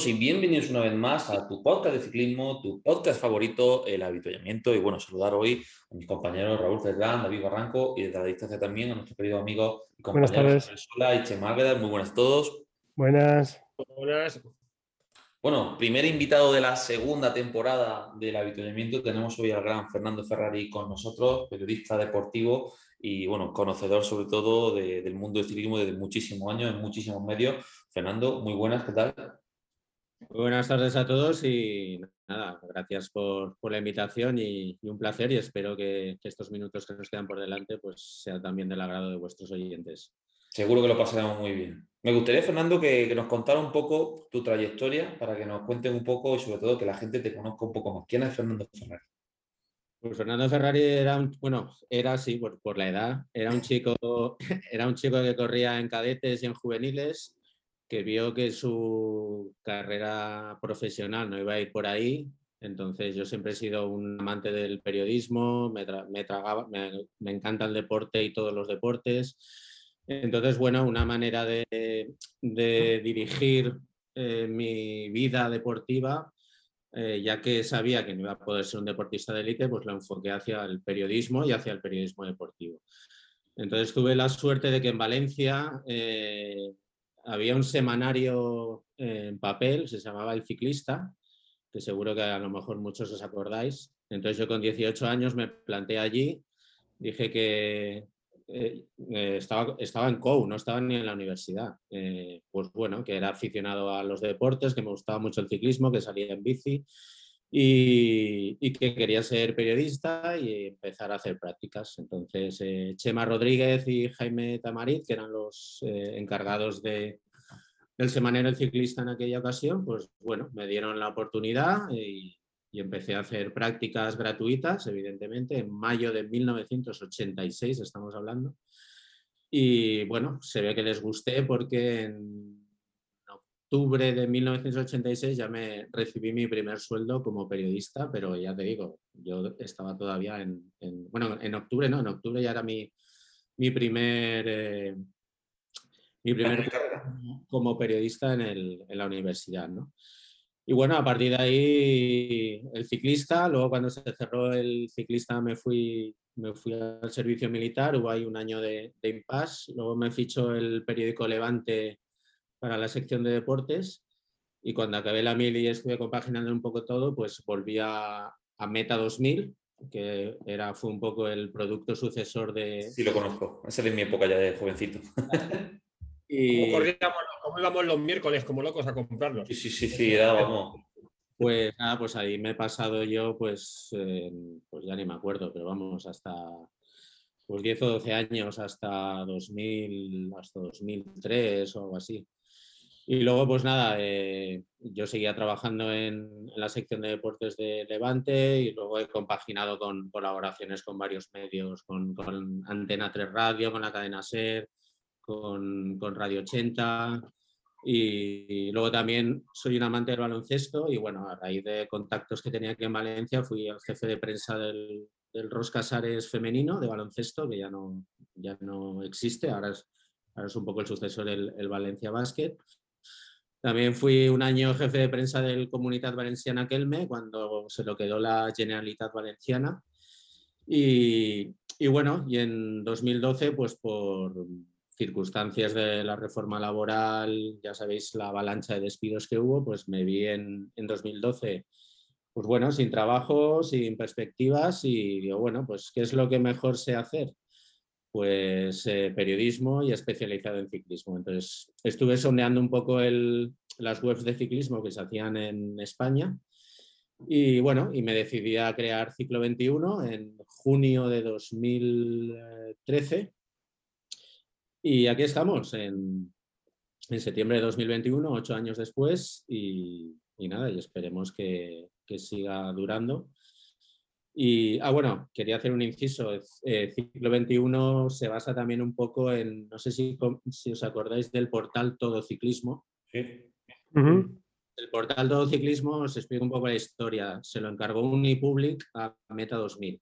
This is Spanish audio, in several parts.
Todos y bienvenidos una vez más a tu podcast de ciclismo, tu podcast favorito, el habituallamiento. Y bueno, saludar hoy a mis compañeros Raúl Cerdán, David Barranco y desde la distancia también a nuestro querido amigo y compañero Sola y Chema Muy buenas a todos. Buenas. Buenas. Bueno, primer invitado de la segunda temporada del habituallamiento. Tenemos hoy al gran Fernando Ferrari con nosotros, periodista deportivo y bueno, conocedor sobre todo del mundo del ciclismo desde muchísimos años, en muchísimos medios. Fernando, muy buenas, ¿qué tal? Buenas tardes a todos y nada, gracias por, la invitación y, un placer y espero que, estos minutos que nos quedan por delante pues sea también del agrado de vuestros oyentes. Seguro que lo pasaremos muy bien. Me gustaría, Fernando, que, que, nos contara un poco tu trayectoria para que nos cuenten un poco y sobre todo que la gente te conozca un poco más. ¿Quién es Fernando Ferrari? Pues Fernando Ferrari era un, bueno, era así por, la edad, era un chico, era un chico que corría en cadetes y en juveniles, que vio que su carrera profesional no iba a ir por ahí. Entonces yo siempre he sido un amante del periodismo, me, tragaba, me, encanta el deporte y todos los deportes. Entonces, bueno, una manera de, dirigir eh, mi vida deportiva eh, ya que sabía que no iba a poder ser un deportista de élite, pues lo enfoqué hacia el periodismo y hacia el periodismo deportivo. Entonces tuve la suerte de que en Valencia eh, había un semanario en papel, se llamaba El Ciclista, que seguro que a lo mejor muchos os acordáis. Entonces yo con 18 años me planté allí, dije que, eh, eh, estaba, estaba en COU, no estaba ni en la universidad. Eh, pues bueno, que era aficionado a los deportes, que me gustaba mucho el ciclismo, que salía en bici y, que quería ser periodista y empezar a hacer prácticas. Entonces, Chema Rodríguez y Jaime Tamariz, que eran los encargados de, del semanero El Ciclista en aquella ocasión, pues bueno, me dieron la oportunidad y, y empecé a hacer prácticas gratuitas, evidentemente, en mayo de 1986 estamos hablando. Y bueno, se ve que les gusté porque en octubre de 1986 ya me recibí mi primer sueldo como periodista, pero ya te digo, yo estaba todavía en, bueno, en octubre no, en octubre ya era mi, mi primer... Eh, mi primer como periodista en, el, en la universidad, ¿no? Y bueno, a partir de ahí el ciclista, luego cuando se cerró el ciclista me fui, me fui al servicio militar, hubo ahí un año de, de impasse, luego me fichó el periódico Levante para la sección de deportes y cuando acabé la mil y estuve compaginando un poco todo, pues volví a, Meta 2000, que era, fue un poco el producto sucesor de... Sí, lo conozco, ese de mi época ya de jovencito. y... ¿Cómo íbamos los miércoles como locos a comprarlos? Sí, sí, sí, sí vamos. Pues nada, pues ahí me he pasado yo, pues, pues ya ni me acuerdo, pero vamos, hasta pues 10 o 12 años, hasta 2000, hasta 2003 o algo así. Y luego, pues nada, eh, yo seguía trabajando en, la sección de deportes de Levante y luego he compaginado con colaboraciones con varios medios, con, Antena 3 Radio, con la cadena SER, con, con Radio 80 y, luego también soy un amante del baloncesto y bueno, a raíz de contactos que tenía aquí en Valencia fui el jefe de prensa del, del Ros femenino de baloncesto, que ya no, ya no existe, ahora es, un poco el sucesor del el Valencia Basket. También fui un año jefe de prensa del Comunitat Valenciana Kelme, cuando se lo quedó la Generalitat Valenciana. Y, bueno, y en 2012, pues por, circunstancias de la reforma laboral, ya sabéis la avalancha de despidos que hubo, pues me vi en, en 2012, pues bueno, sin trabajo, sin perspectivas y digo, bueno, pues ¿qué es lo que mejor sé hacer? Pues eh, periodismo y especializado en ciclismo. Entonces estuve sondeando un poco el, las webs de ciclismo que se hacían en España y bueno, y me decidí a crear Ciclo 21 en junio de 2013 y aquí estamos, en, en septiembre de 2021, ocho años después, y, nada, y esperemos que, siga durando. Y, ah, bueno, quería hacer un inciso. Eh, ciclo 21 se basa también un poco en, no sé si, si os acordáis del portal Todo Ciclismo. Sí. El portal Todo Ciclismo, os explico un poco la historia. Se lo encargó Unipublic a Meta 2000.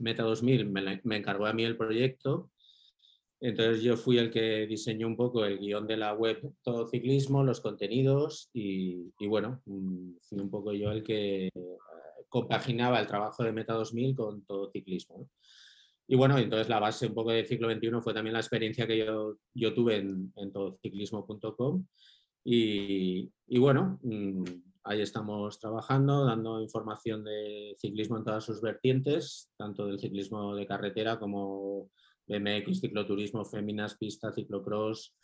Meta 2000 me, me encargó a mí el proyecto entonces yo fui el que diseñó un poco el guion de la web Todo Ciclismo, los contenidos y, bueno, mm, fui un poco yo el que compaginaba el trabajo de Meta 2000 con Todo Ciclismo. Y bueno, entonces la base un poco de Ciclo 21 fue también la experiencia que yo, yo tuve en, en todociclismo.com y, y, bueno, mm, ahí estamos trabajando, dando información de ciclismo en todas sus vertientes, tanto del ciclismo de carretera como BMX, cicloturismo, féminas, pista, ciclocross.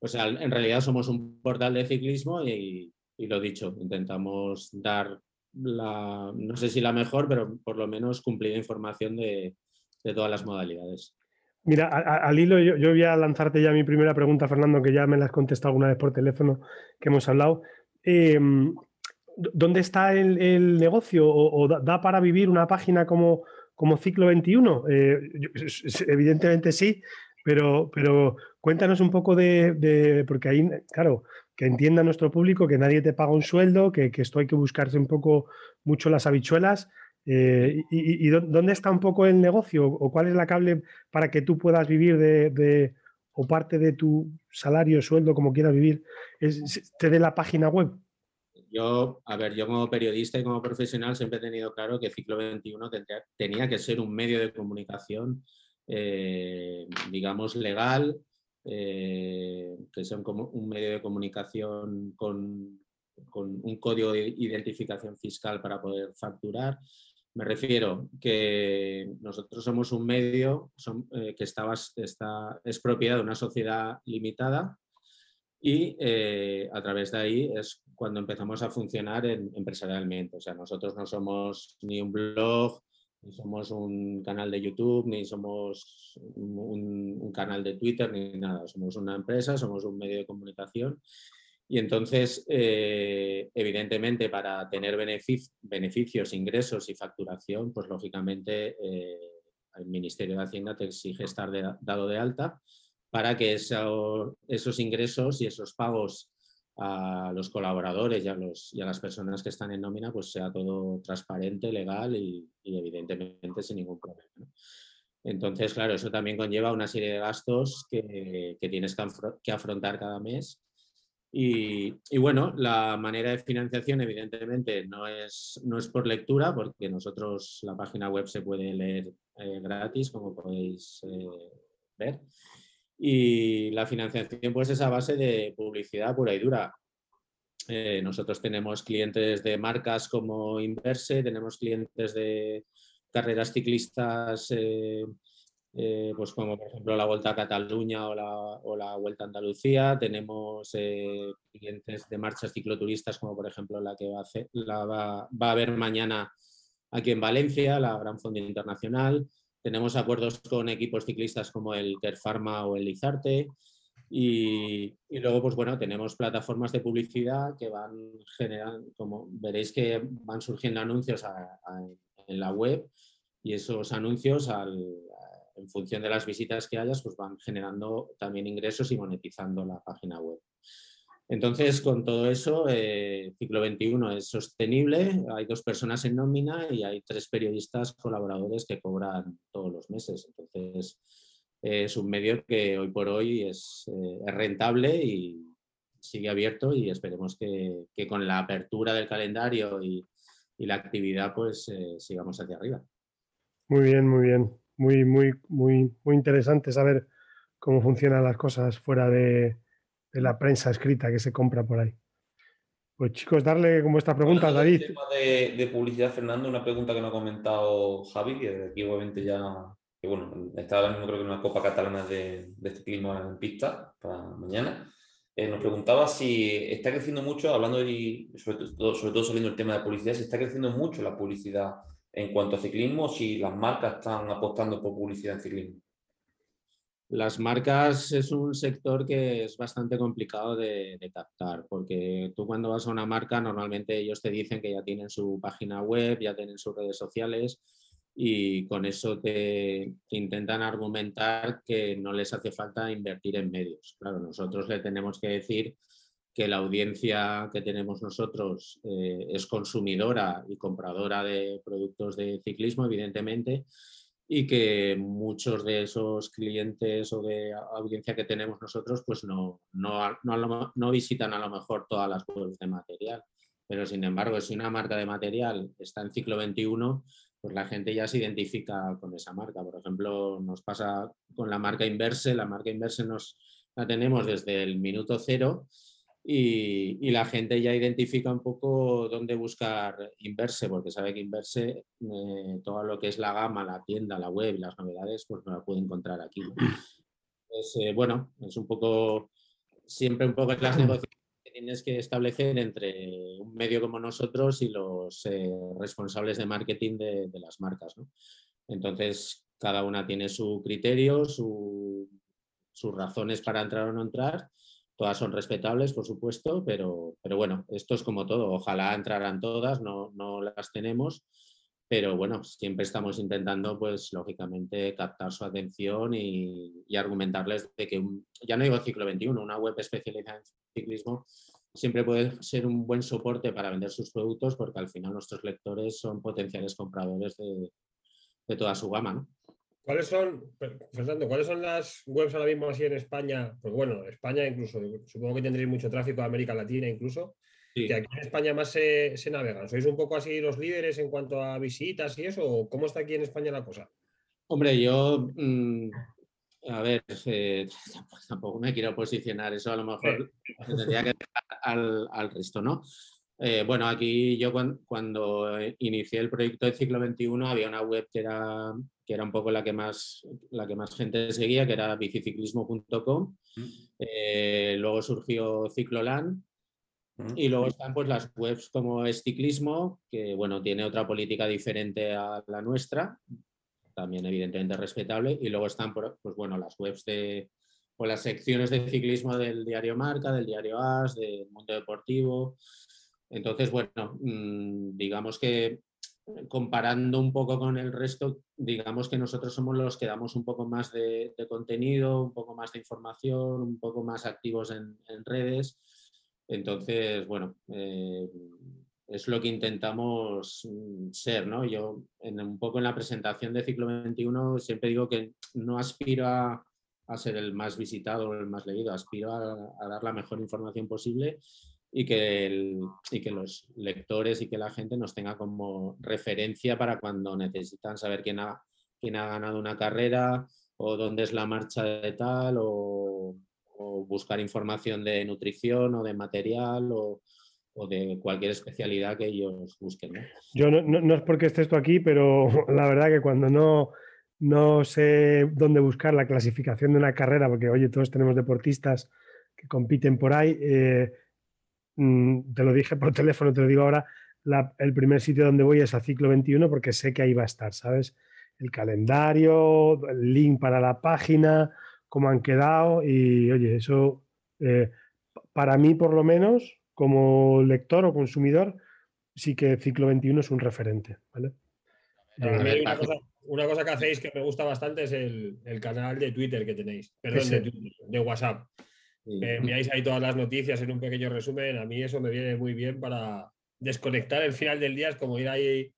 O sea, en realidad somos un portal de ciclismo y, lo dicho, intentamos dar la, no sé si la mejor, pero por lo menos cumplir información de, todas las modalidades. Mira, al hilo, yo, voy a lanzarte ya mi primera pregunta, Fernando, que ya me la has contestado alguna vez por teléfono que hemos hablado. Em, ¿Dónde está el, negocio? ¿O, da, para vivir una página como, como ciclo 21? Eh, evidentemente sí, pero, pero cuéntanos un poco de, porque ahí, claro, que entienda nuestro público que nadie te paga un sueldo, que, esto hay que buscarse un poco mucho las habichuelas. Eh, y, dónde está un poco el negocio? ¿O cuál es la cable para que tú puedas vivir de, o parte de tu salario, sueldo, como quieras vivir, es, te dé la página web? Yo, a ver, yo como periodista y como profesional siempre he tenido claro que Ciclo 21 tenía que ser un medio de comunicación, eh, digamos, legal, eh, que sea un, un, medio de comunicación con, un código de identificación fiscal para poder facturar. Me refiero que nosotros somos un medio eh, que está, es propiedad de una sociedad limitada y eh, a través de ahí es cuando empezamos a funcionar empresarialmente. O sea, nosotros no somos ni un blog, ni somos un canal de YouTube, ni somos un, canal de Twitter, ni nada. Somos una empresa, somos un medio de comunicación. Y entonces, eh, evidentemente, para tener beneficios, ingresos y facturación, pues lógicamente eh, el Ministerio de Hacienda te exige estar dado de alta para que esos ingresos y esos pagos a los colaboradores y a, los, y las personas que están en nómina, pues sea todo transparente, legal y, evidentemente sin ningún problema. Entonces, claro, eso también conlleva una serie de gastos que, tienes que, afrontar cada mes. Y, bueno, la manera de financiación evidentemente no es, no es por lectura, porque nosotros la página web se puede leer eh, gratis, como podéis eh, ver. Y la financiación pues es a base de publicidad pura y dura. Eh, nosotros tenemos clientes de marcas como Inverse, tenemos clientes de carreras ciclistas, eh, eh, pues como por ejemplo la Vuelta a Cataluña o la, o la Vuelta a Andalucía, tenemos clientes de marchas cicloturistas como por ejemplo la que va a, la va, va a haber mañana aquí en Valencia, la Gran Fondo Internacional, tenemos acuerdos con equipos ciclistas como el Terfarma o el Lizarte. Y, luego, pues bueno, tenemos plataformas de publicidad que van generando, como veréis que van surgiendo anuncios en la web y esos anuncios en función de las visitas que hayas, pues van generando también ingresos y monetizando la página web. Entonces, con todo eso, eh, Ciclo 21 es sostenible, hay dos personas en nómina y hay tres periodistas colaboradores que cobran todos los meses. Entonces, es un medio que hoy por hoy es, eh, rentable y sigue abierto y esperemos que, con la apertura del calendario y, la actividad, pues eh, sigamos hacia arriba. Muy bien, muy bien. Muy, muy, muy, muy interesante saber cómo funcionan las cosas fuera de, de la prensa escrita que se compra por ahí. Pues chicos, darle como esta pregunta a David. El tema de, publicidad, Fernando, una pregunta que me ha comentado Javi, que aquí obviamente ya, que bueno, está ahora mismo creo que en una Copa Catalana de, de este clima en pista para mañana. Eh, nos preguntaba si está creciendo mucho, hablando de, sobre todo, sobre todo saliendo el tema de publicidad, si está creciendo mucho la publicidad en cuanto a ciclismo, si las marcas están apostando por publicidad en ciclismo. Las marcas es un sector que es bastante complicado de, captar, porque tú cuando vas a una marca normalmente ellos te dicen que ya tienen su página web, ya tienen sus redes sociales y con eso te, intentan argumentar que no les hace falta invertir en medios. Claro, nosotros le tenemos que decir que la audiencia que tenemos nosotros eh, es consumidora y compradora de productos de ciclismo, evidentemente, y que muchos de esos clientes o de audiencia que tenemos nosotros pues no, no, no, visitan a lo mejor todas las webs de material. Pero sin embargo, si una marca de material está en ciclo 21, pues la gente ya se identifica con esa marca. Por ejemplo, nos pasa con la marca Inverse. La marca Inverse nos la tenemos desde el minuto cero y, la gente ya identifica un poco dónde buscar Inverse, porque sabe que Inverse, eh, todo lo que es la gama, la tienda, la web y las novedades, pues no la puede encontrar aquí. Pues, bueno, es un poco, siempre un poco las negociaciones que tienes que establecer entre un medio como nosotros y los eh, responsables de marketing de, las marcas. Entonces, cada una tiene su criterio, sus razones para entrar o no entrar Todas son respetables, por supuesto, pero, pero bueno, esto es como todo. Ojalá entraran todas, no, no las tenemos, pero bueno, siempre estamos intentando, pues lógicamente, captar su atención y, argumentarles de que, ya no digo ciclo 21, una web especializada en ciclismo siempre puede ser un buen soporte para vender sus productos porque al final nuestros lectores son potenciales compradores de, de toda su gama. ¿no? ¿Cuáles son, Fernando, cuáles son las webs ahora mismo así en España? Pues bueno, España incluso, supongo que tendréis mucho tráfico de América Latina incluso, que aquí en España más se, navegan. ¿Sois un poco así los líderes en cuanto a visitas y eso? ¿Cómo está aquí en España la cosa? Hombre, yo, mm, a ver, eh, tampoco me quiero posicionar, eso a lo mejor tendría que al, al resto, ¿no? Eh, bueno, aquí yo cuando, inicié el proyecto de Ciclo 21 había una web que era, que era un poco la que más, la que más gente seguía, que era biciciclismo.com. Mm. Eh, luego surgió Cicloland. Mm. Y luego están pues las webs como es Ciclismo, que bueno, tiene otra política diferente a la nuestra, también evidentemente respetable. Y luego están pues bueno, las webs de, o las secciones de ciclismo del diario Marca, del diario AS, del Mundo Deportivo. Entonces, bueno, mm, digamos que comparando un poco con el resto, digamos que nosotros somos los que damos un poco más de, contenido, un poco más de información, un poco más activos en, redes. Entonces, bueno, eh, es lo que intentamos mm, ser, ¿no? Yo en, un poco en la presentación de Ciclo 21 siempre digo que no aspiro a, ser el más visitado o el más leído, aspiro a dar la mejor información posible y que, y que los lectores y que la gente nos tenga como referencia para cuando necesitan saber quién ha, quién ha ganado una carrera o dónde es la marcha de tal o, buscar información de nutrición o de material o, de cualquier especialidad que ellos busquen. Yo no, no, es porque estés tú aquí, pero la verdad que cuando no, no sé dónde buscar la clasificación de una carrera, porque oye, todos tenemos deportistas que compiten por ahí, eh, te lo dije por teléfono, te lo digo ahora, el primer sitio donde voy es a Ciclo 21 porque sé que ahí va a estar, ¿sabes? El calendario, el link para la página, cómo han quedado y oye, eso eh, para mí por lo menos, como lector o consumidor, sí que Ciclo 21 es un referente, ¿vale? una, cosa, que hacéis que me gusta bastante es el, canal de Twitter que tenéis, perdón, de, de WhatsApp me enviáis ahí todas las noticias en un pequeño resumen. A mí eso me viene muy bien para desconectar el final del día, es como ir ahí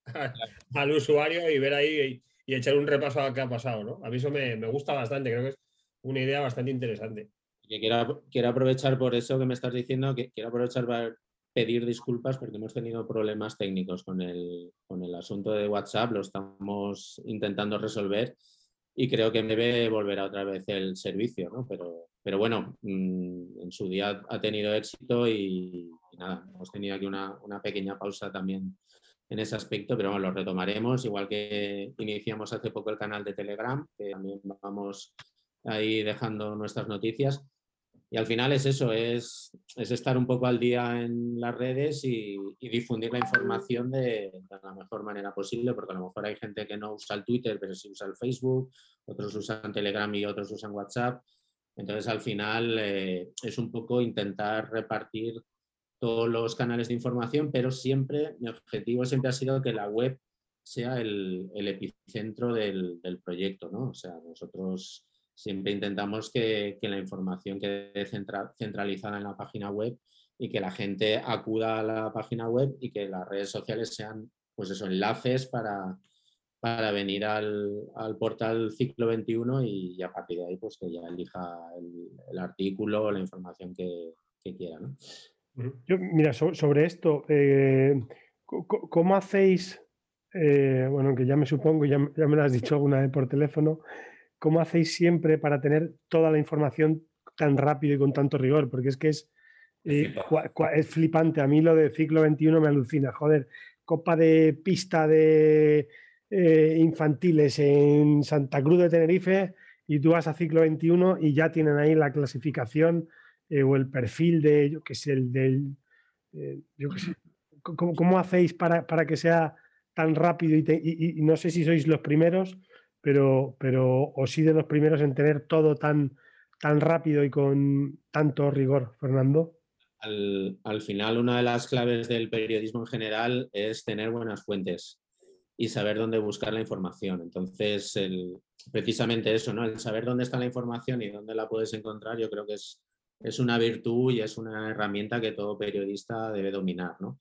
al usuario y ver ahí y, echar un repaso a qué ha pasado. ¿no? A mí eso me, gusta bastante, creo que es una idea bastante interesante. quiero, quiero aprovechar por eso que me estás diciendo, que quiero aprovechar para pedir disculpas porque hemos tenido problemas técnicos con el, con el asunto de WhatsApp, lo estamos intentando resolver y creo que debe volver otra vez el servicio, ¿no? Pero, pero bueno, mm, en su día ha tenido éxito y, nada, hemos tenido aquí una, pequeña pausa también en ese aspecto, pero bueno, lo retomaremos, igual que iniciamos hace poco el canal de Telegram, que también vamos ahí dejando nuestras noticias. y al final es eso, es, es, estar un poco al día en las redes y, difundir la información de, la mejor manera posible, porque a lo mejor hay gente que no usa el Twitter, pero sí usa el Facebook, otros usan Telegram y otros usan WhatsApp. Entonces, al final eh, es un poco intentar repartir todos los canales de información, pero siempre, mi objetivo siempre ha sido que la web sea el, epicentro del, del, proyecto, ¿no? O sea, nosotros siempre intentamos que, la información quede centralizada en la página web y que la gente acuda a la página web y que las redes sociales sean, pues eso, enlaces para, para venir al, portal Ciclo 21 y, a partir de ahí, pues que ya elija el, artículo o la información que, quiera, mira, sobre esto, eh, ¿cómo hacéis? Eh, bueno, que ya me supongo, ya, ya me lo has dicho alguna vez por teléfono, ¿cómo hacéis siempre para tener toda la información tan rápido y con tanto rigor? Porque es que es, eh, es flipante. A mí lo de ciclo 21 me alucina. Joder, copa de pista de eh, infantiles en Santa Cruz de Tenerife y tú vas a ciclo 21 y ya tienen ahí la clasificación eh, o el perfil de, yo qué sé, el del... yo qué sé. ¿Cómo, hacéis para, para, que sea tan rápido y no sé si sois los primeros pero, pero o sí de los primeros en tener todo tan, tan rápido y con tanto rigor, Fernando? Al, final, una de las claves del periodismo en general es tener buenas fuentes y saber dónde buscar la información. Entonces, el, precisamente eso, ¿no? El saber dónde está la información y dónde la puedes encontrar, yo creo que es, es una virtud y es una herramienta que todo periodista debe dominar, ¿no?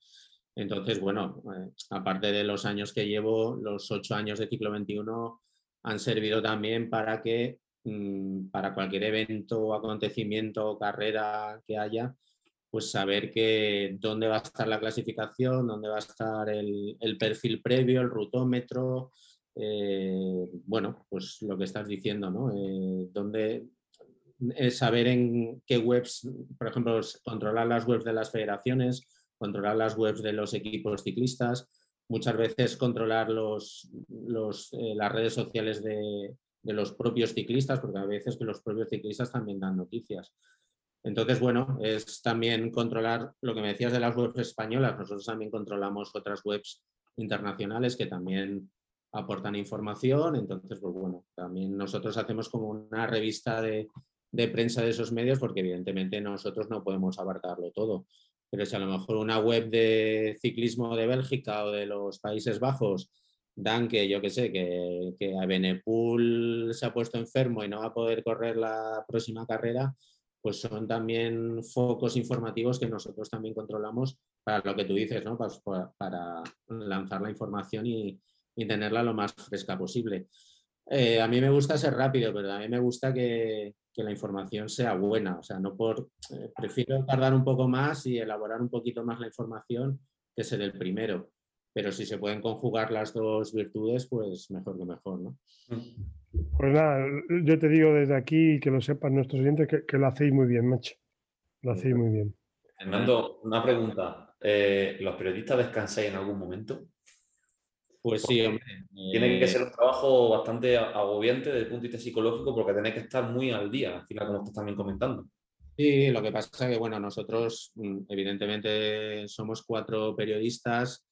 Entonces, bueno, eh, aparte de los años que llevo, los ocho años de ciclo 21 han servido también para que mm, para cualquier evento, acontecimiento carrera que haya, pues saber que dónde va a estar la clasificación, dónde va a estar el, perfil previo, el rutómetro, eh, bueno, pues lo que estás diciendo, ¿no? Eh, dónde, saber en qué webs, por ejemplo, controlar las webs de las federaciones, controlar las webs de los equipos ciclistas, muchas veces controlar los, eh, las redes sociales de, los propios ciclistas, porque a veces que los propios ciclistas también dan noticias. Entonces, bueno, es también controlar lo que me decías de las webs españolas. Nosotros también controlamos otras webs internacionales que también aportan información. Entonces, pues bueno, también nosotros hacemos como una revista de, prensa de esos medios porque evidentemente nosotros no podemos abarcarlo todo pero si a lo mejor una web de ciclismo de Bélgica o de los Países Bajos dan que, yo que sé, que, que a Benepul se ha puesto enfermo y no va a poder correr la próxima carrera, pues son también focos informativos que nosotros también controlamos para lo que tú dices, ¿no? para, para lanzar la información y, tenerla lo más fresca posible. Eh, a mí me gusta ser rápido, pero a mí me gusta que, la información sea buena. O sea, no por. Eh, prefiero tardar un poco más y elaborar un poquito más la información que ser el primero. Pero si se pueden conjugar las dos virtudes, pues mejor que mejor, ¿no? Pues nada, yo te digo desde aquí que lo sepan nuestros oyentes que, lo hacéis muy bien, macho. Lo hacéis muy bien. Fernando, una pregunta. Eh, ¿Los periodistas descansáis en algún momento? Pues sí, hombre. Tiene que eh, ser un trabajo bastante agobiante desde el punto de vista psicológico porque tenéis que estar muy al día, al final, como estás también comentando. Sí, lo que pasa es que, bueno, nosotros mm, evidentemente somos cuatro periodistas,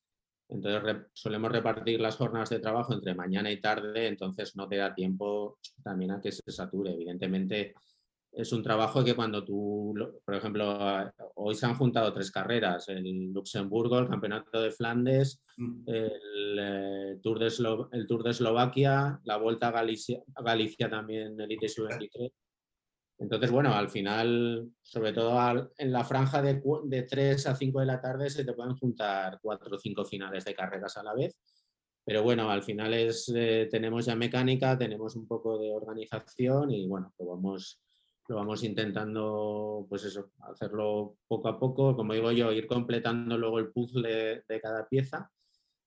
entonces solemos repartir las jornadas de trabajo entre mañana y tarde, entonces no te da tiempo también a que se sature. Evidentemente, es un trabajo que cuando tú, por ejemplo, hoy se han juntado tres carreras, el Luxemburgo, el Campeonato de Flandes, mm. el, eh, Tour, de el Tour de Eslovaquia, la Vuelta a Galicia, Galicia también, Elite Sub-23. Entonces, bueno, al final, sobre todo en la franja de, de 3 a 5 de la tarde, se te pueden juntar cuatro o cinco finales de carreras a la vez. Pero bueno, al final es, eh, tenemos ya mecánica, tenemos un poco de organización y bueno, pues vamos lo vamos intentando, pues eso, hacerlo poco a poco, como digo yo, ir completando luego el puzzle de cada pieza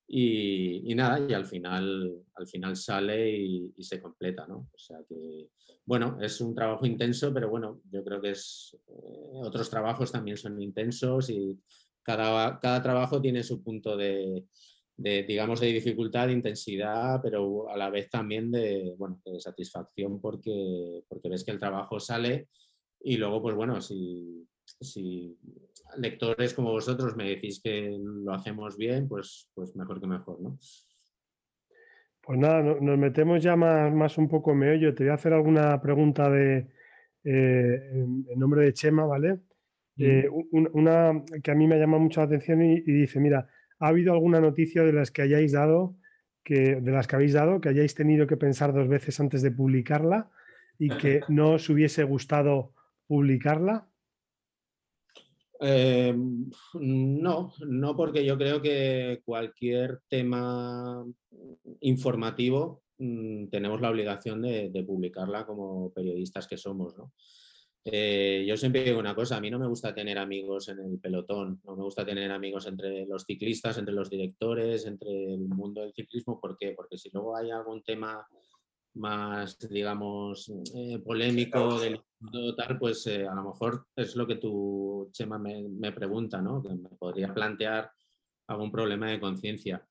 y, nada, y al final, al final sale y, se completa, ¿no? O sea que, bueno, es un trabajo intenso, pero bueno, yo creo que es, eh, otros trabajos también son intensos y cada, cada trabajo tiene su punto de, digamos, de dificultad, de intensidad, pero a la vez también de, bueno, de satisfacción porque, porque ves que el trabajo sale Y luego, pues bueno, si, si lectores como vosotros me decís que lo hacemos bien, pues, pues mejor que mejor, ¿no? Pues nada, nos metemos ya más, más un poco en meollo. Te voy a hacer alguna pregunta de, eh, en, nombre de Chema, ¿vale? Eh, una que a mí me llama mucho la atención y, dice, mira, ¿ha habido alguna noticia de las que hayáis dado, que, de las que habéis dado, que hayáis tenido que pensar dos veces antes de publicarla y que no os hubiese gustado publicarla? Eh, no, no porque yo creo que cualquier tema informativo mm, tenemos la obligación de, publicarla como periodistas que somos. Eh, yo siempre digo una cosa, a mí no me gusta tener amigos en el pelotón, no me gusta tener amigos entre los ciclistas, entre los directores, entre el mundo del ciclismo. ¿Por qué? Porque si luego hay algún tema más, digamos, eh, polémico, del tal, pues eh, a lo mejor es lo que tu Chema me, me, pregunta, ¿no? Que me podría plantear algún problema de conciencia.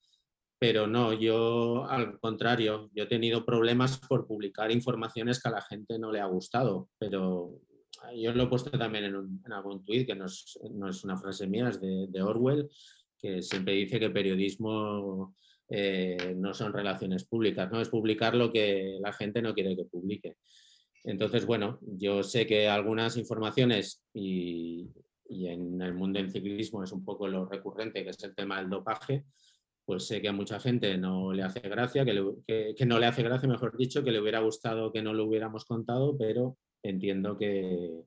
Pero no, yo al contrario, yo he tenido problemas por publicar informaciones que a la gente no le ha gustado, pero yo lo he puesto también en, algún tuit, que no es, no es, una frase mía, es de, de Orwell, que siempre dice que periodismo eh, no son relaciones públicas, ¿no? Es publicar lo que la gente no quiere que publique. Entonces, bueno, yo sé que algunas informaciones y, en el mundo del ciclismo es un poco lo recurrente, que es el tema del dopaje, pues sé que a mucha gente no le hace gracia, que, que, no le hace gracia, mejor dicho, que le hubiera gustado que no lo hubiéramos contado, pero entiendo que,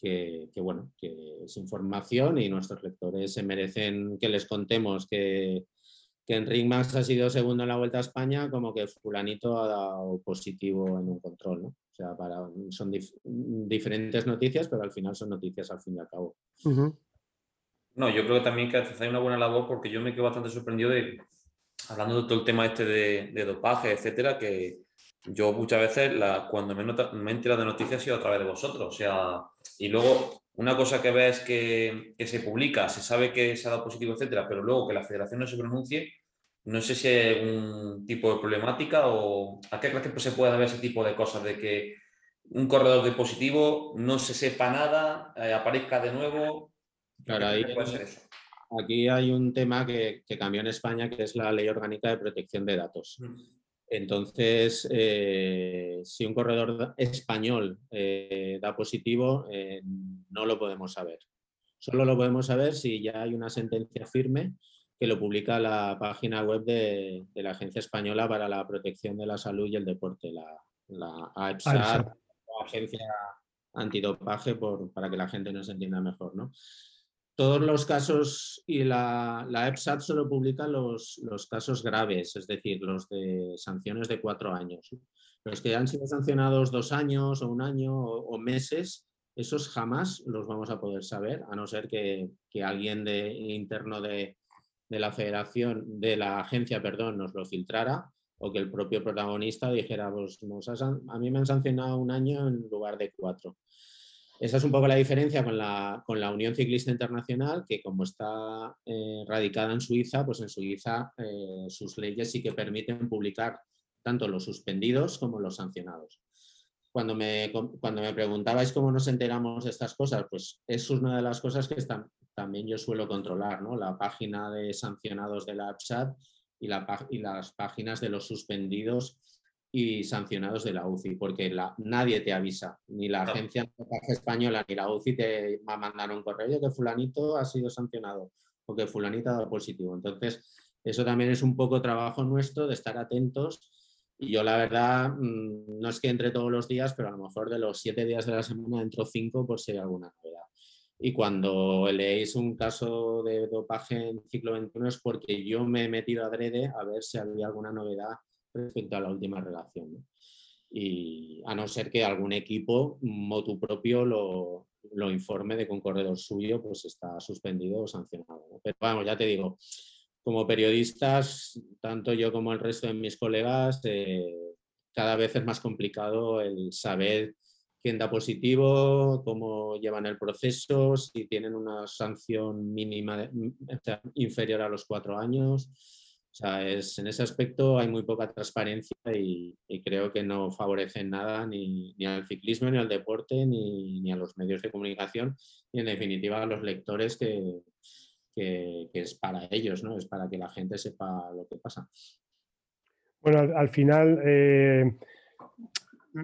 que, bueno, que es información y nuestros lectores se merecen que les contemos que, que en Max ha sido segundo en la Vuelta a España, como que fulanito ha dado positivo en un control, ¿no? O sea, para, son diferentes noticias, pero al final son noticias al fin y al cabo. No, yo creo que también que hay una buena labor porque yo me quedo bastante sorprendido de, hablando de todo el tema este de, dopaje, etcétera, que yo muchas veces la, cuando me, me he enterado de noticias ha sido a través de vosotros, o sea, y luego una cosa que ves que, que se publica, se sabe que se ha dado positivo, etcétera, pero luego que la federación no se pronuncie, no sé si hay un tipo de problemática o a qué crees que se puede ver ese tipo de cosas, de que un corredor de positivo no se sepa nada, eh, aparezca de nuevo. Claro, ahí, puede ser eso? Aquí hay un tema que, cambió en España, que es la Ley Orgánica de Protección de Datos. Mm. Entonces, eh, si un corredor español eh, da positivo, no lo podemos saber. Solo lo podemos saber si ya hay una sentencia firme que lo publica la página web de, la Agencia Española para la Protección de la Salud y el Deporte, la, la AEPSAT, Agencia Antidopaje, por, para que la gente nos entienda mejor. ¿no? Todos los casos y la, la EPSAT solo publica los, los, casos graves, es decir, los de sanciones de cuatro años. Los que han sido sancionados dos años o un año o, meses, esos jamás los vamos a poder saber, a no ser que, que alguien de, interno de, de la federación, de la agencia, perdón, nos lo filtrara o que el propio protagonista dijera, pues a mí me han sancionado un año en lugar de cuatro. Esa es un poco la diferencia con la, con la Unión Ciclista Internacional, que como está eh, radicada en Suiza, pues en Suiza eh, sus leyes sí que permiten publicar tanto los suspendidos como los sancionados. Cuando me, cuando me preguntabais cómo nos enteramos de estas cosas, pues es una de las cosas que están, también yo suelo controlar, ¿no? La página de sancionados de la APSAT y, la, y las páginas de los suspendidos y sancionados de la UCI, porque la, nadie te avisa, ni la agencia española ni la UCI te va a mandar un correo que fulanito ha sido sancionado o que fulanito ha dado positivo. Entonces, eso también es un poco trabajo nuestro de estar atentos y yo la verdad, mm, no es que entre todos los días, pero a lo mejor de los siete días de la semana entro cinco por si hay alguna novedad. Y cuando leéis un caso de dopaje en ciclo 21 es porque yo me he metido adrede a ver si había alguna novedad respecto a la última relación. Y a no ser que algún equipo, motu propio, lo, lo, informe de que un corredor suyo pues, está suspendido o sancionado. Pero vamos, ya te digo, como periodistas, tanto yo como el resto de mis colegas, eh, cada vez es más complicado el saber quién da positivo, cómo llevan el proceso, si tienen una sanción mínima inferior a los cuatro años. O sea, es, en ese aspecto hay muy poca transparencia y, creo que no favorece nada ni, al ciclismo, ni al deporte, ni, a los medios de comunicación, y en definitiva a los lectores que, es para ellos, ¿no? Es para que la gente sepa lo que pasa. Bueno, al, final, eh,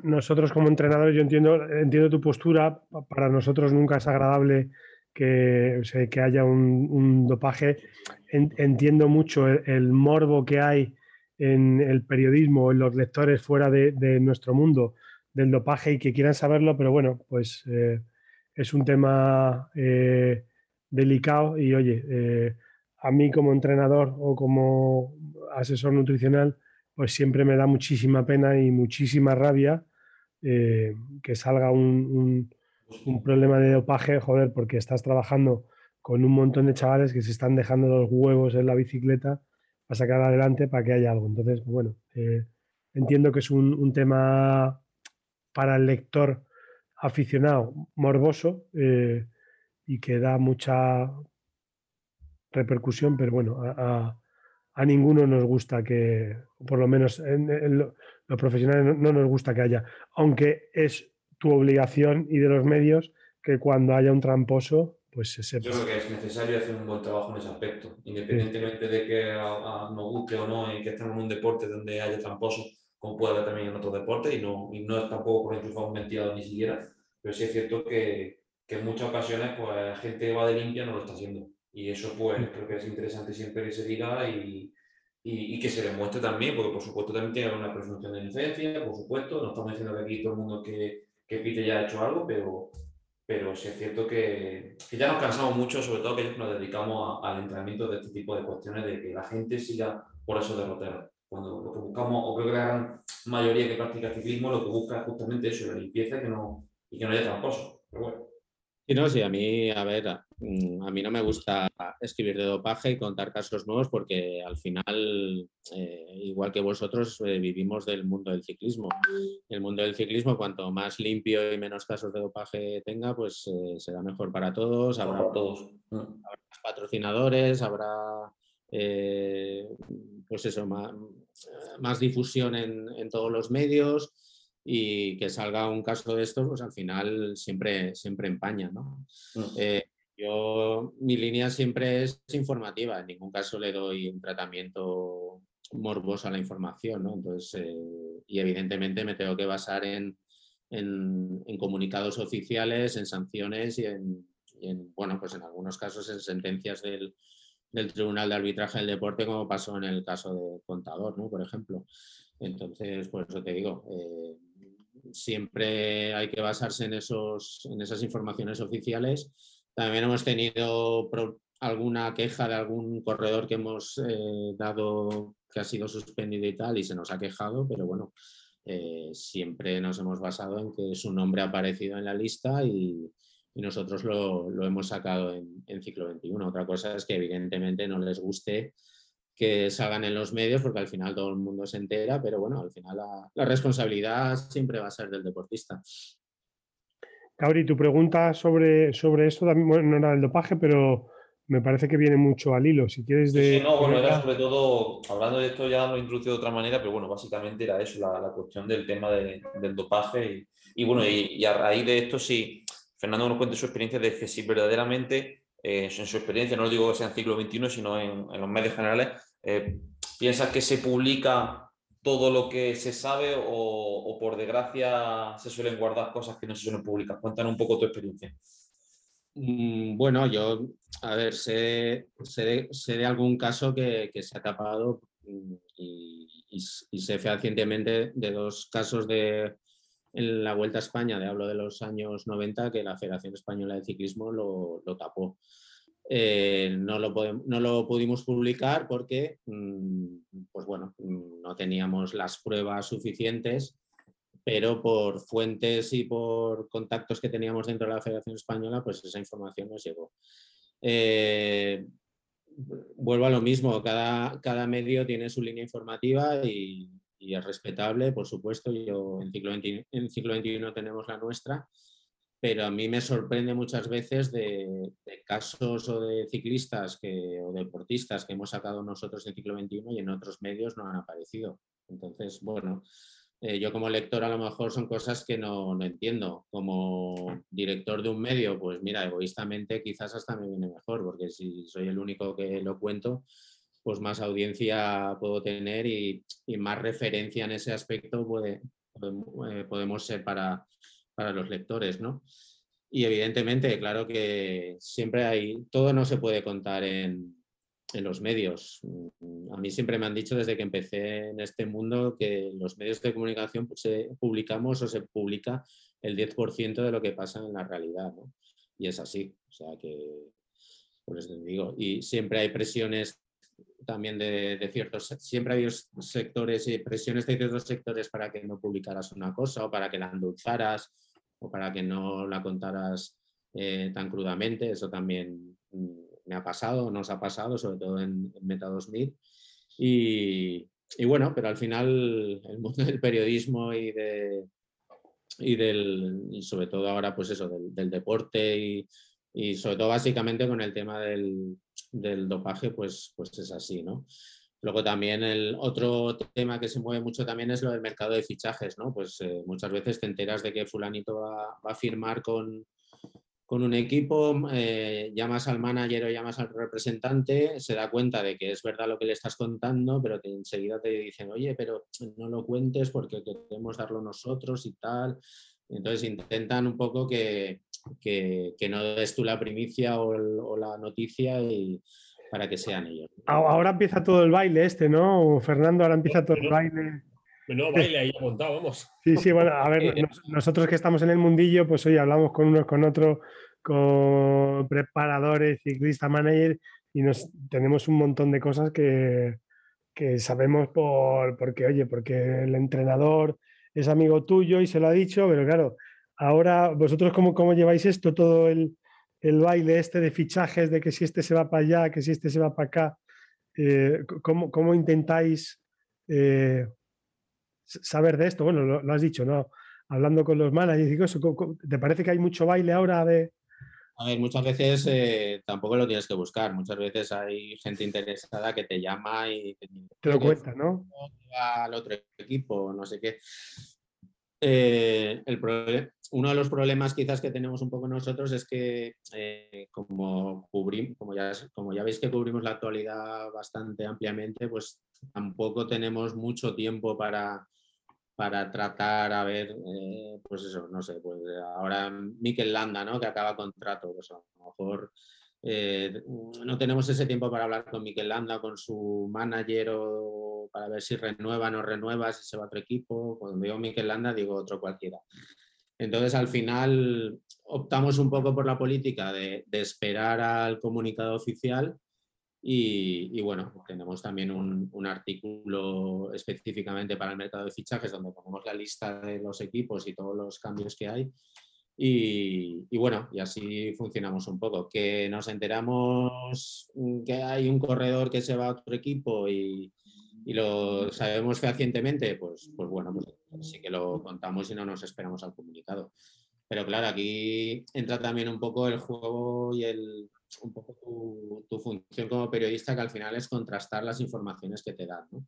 nosotros como entrenadores, yo entiendo, entiendo tu postura, para nosotros nunca es agradable que, que haya un, dopaje. entiendo mucho el, morbo que hay en el periodismo, en los lectores fuera de, nuestro mundo del dopaje y que quieran saberlo, pero bueno, pues eh, es un tema eh, delicado y oye, eh, a mí como entrenador o como asesor nutricional, pues siempre me da muchísima pena y muchísima rabia que salga un un problema de dopaje, joder, porque estás trabajando con un montón de chavales que se están dejando los huevos en la bicicleta para sacar adelante para que haya algo. Entonces, bueno, eh, entiendo que es un, tema para el lector aficionado morboso eh, y que da mucha repercusión, pero bueno, a, ninguno nos gusta que, por lo menos en, los profesionales no, nos gusta que haya, aunque es tu obligación y de los medios que cuando haya un tramposo, pues se sepa. Yo creo que es necesario hacer un buen trabajo en ese aspecto, independientemente de que nos guste o no y que estemos en un deporte donde haya tramposo, como puede haber también en otros deportes, y no, y no es tampoco por enchufar un ventilador ni siquiera, pero sí es cierto que, que, en muchas ocasiones pues gente va de limpia no lo está haciendo. Y eso pues creo que es interesante siempre que se diga y, y, y, que se demuestre también, porque por supuesto también tiene una presunción de inocencia, por supuesto, no estamos diciendo que aquí todo el mundo que que Pite ya ha hecho algo, pero, pero sí es cierto que, que ya nos cansamos mucho, sobre todo que nos dedicamos al entrenamiento de este tipo de cuestiones, de que la gente siga por esos derroteros. Cuando lo que buscamos, o creo que la gran mayoría que practica ciclismo, lo que busca es justamente eso, la limpieza y que no, y que no haya tramposo. Pero bueno. Sí, no, sí, a mí, a ver, mm, a mí no me gusta escribir de dopaje y contar casos nuevos porque al final, eh, igual que vosotros, eh, vivimos del mundo del ciclismo. El mundo del ciclismo, cuanto más limpio y menos casos de dopaje tenga, pues eh, será mejor para todos, habrá, todos, habrá patrocinadores, habrá pues eso, más, más difusión en, en todos los medios y que salga un caso de estos, pues al final siempre, siempre empaña. ¿no? Eh, yo, mi línea siempre es informativa, en ningún caso le doy un tratamiento morboso a la información, ¿no? Entonces, eh, y evidentemente me tengo que basar en, en, comunicados oficiales, en sanciones y en, bueno, pues en algunos casos en sentencias del, del Tribunal de Arbitraje del Deporte, como pasó en el caso de Contador, ¿no? Por ejemplo. Entonces, por eso te digo, eh, siempre hay que basarse en, esos, en esas informaciones oficiales. También hemos tenido alguna queja de algún corredor que hemos eh, dado que ha sido suspendido y tal y se nos ha quejado, pero bueno, eh, siempre nos hemos basado en que su nombre ha aparecido en la lista y, nosotros lo, hemos sacado en, en, ciclo 21. Otra cosa es que evidentemente no les guste que salgan en los medios, porque al final todo el mundo se entera, pero bueno, al final la, responsabilidad siempre va a ser del deportista. Cabri, tu pregunta sobre, sobre esto también, bueno, no era del dopaje, pero me parece que viene mucho al hilo. Si quieres de. Sí, no, bueno, era sobre todo, hablando de esto ya lo he introducido de otra manera, pero bueno, básicamente era eso, la, cuestión del tema del dopaje. Y, bueno, y, a raíz de esto, sí, Fernando nos cuente su experiencia de que si verdaderamente eh, en su experiencia, no lo digo que sea en ciclo 21, sino en, los medios generales, eh, ¿piensas que se publica todo lo que se sabe o, por desgracia se suelen guardar cosas que no se suelen publicar? Cuéntanos un poco tu experiencia. Mm, bueno, yo, a ver, sé, de, algún caso que, se ha tapado mm, y, sé fehacientemente de dos casos de, en la Vuelta a España, de hablo de los años 90, que la Federación Española de Ciclismo lo, tapó. Eh, no, lo no, lo pudimos publicar porque, mm, pues bueno, mm, no teníamos las pruebas suficientes, pero por fuentes y por contactos que teníamos dentro de la Federación Española, pues esa información nos llegó. Eh, vuelvo a lo mismo, cada, cada medio tiene su línea informativa y, y es respetable, por supuesto. Yo en ciclo, en ciclo 21 tenemos la nuestra, pero a mí me sorprende muchas veces de, casos o de ciclistas que, o deportistas que hemos sacado nosotros en Ciclo 21 y en otros medios no han aparecido. Entonces, bueno, eh, yo como lector a lo mejor son cosas que no, no, entiendo. Como director de un medio, pues mira, egoístamente quizás hasta me viene mejor, porque si soy el único que lo cuento, pues más audiencia puedo tener y, más referencia en ese aspecto puede, eh, podemos ser para, para los lectores, ¿no? Y evidentemente, claro que siempre hay, todo no se puede contar en, en, los medios. A mí siempre me han dicho desde que empecé en este mundo que los medios de comunicación pues, se publicamos o se publica el 10% de lo que pasa en la realidad. Y es así, o sea que, te digo, y siempre hay presiones también de, de, ciertos, siempre ha habido sectores y presiones de ciertos sectores para que no publicaras una cosa o para que la endulzaras o para que no la contaras eh, tan crudamente. Eso también mm, me ha pasado, nos ha pasado, sobre todo en, Meta 2000. Y, y, bueno, pero al final el mundo del periodismo y, de, y, del, y sobre todo ahora, pues eso, del, del deporte y, y sobre todo básicamente con el tema del, del, dopaje, pues, pues es así, ¿no? Luego también el otro tema que se mueve mucho también es lo del mercado de fichajes, ¿no? Pues eh, muchas veces te enteras de que fulanito va, a firmar con, con un equipo, eh, llamas al manager o llamas al representante, se da cuenta de que es verdad lo que le estás contando, pero enseguida te dicen, oye, pero no lo cuentes porque queremos darlo nosotros y tal. Entonces intentan un poco que, que, no des tú la primicia o, la noticia y, para que sean ellos. Ahora empieza todo el baile este, ¿no? Fernando, ahora empieza todo el baile. No, baile ahí apuntado, vamos. Sí, sí, bueno, a ver, nosotros que estamos en el mundillo, pues hoy hablamos con unos, con otros, con preparadores, ciclista, manager, y nos tenemos un montón de cosas que, que sabemos por, porque, oye, porque el entrenador es amigo tuyo y se lo ha dicho, pero claro, ahora vosotros cómo, cómo lleváis esto, todo el, el, baile este de fichajes, de que si este se va para allá, que si este se va para acá, eh, ¿cómo, ¿cómo, intentáis eh, saber de esto? Bueno, lo, has dicho, ¿no? Hablando con los managers, ¿te parece que hay mucho baile ahora de, a ver, muchas veces eh, tampoco lo tienes que buscar. Muchas veces hay gente interesada que te llama y te, lo cuenta, ¿no? Al otro equipo, no sé qué. Eh, el uno de los problemas quizás que tenemos un poco nosotros es que eh, como cubrimos, como ya, como ya veis que cubrimos la actualidad bastante ampliamente, pues tampoco tenemos mucho tiempo para, para tratar a ver, eh, pues eso, no sé, pues ahora Mikel Landa, ¿no? Que acaba contrato, pues a lo mejor eh, no tenemos ese tiempo para hablar con Mikel Landa, con su manager o para ver si renueva no renueva, si se va a otro equipo. Cuando digo Mikel Landa, digo otro cualquiera. Entonces, al final, optamos un poco por la política de esperar al comunicado oficial y, bueno, tenemos también un, artículo específicamente para el mercado de fichajes donde ponemos la lista de los equipos y todos los cambios que hay. Y, bueno, y así funcionamos un poco. Que nos enteramos que hay un corredor que se va a otro equipo y, lo sabemos fehacientemente, pues, pues bueno, pues sí que lo contamos y no nos esperamos al comunicado. Pero claro, aquí entra también un poco el juego y el, un poco tu, función como periodista, que al final es contrastar las informaciones que te dan, ¿no?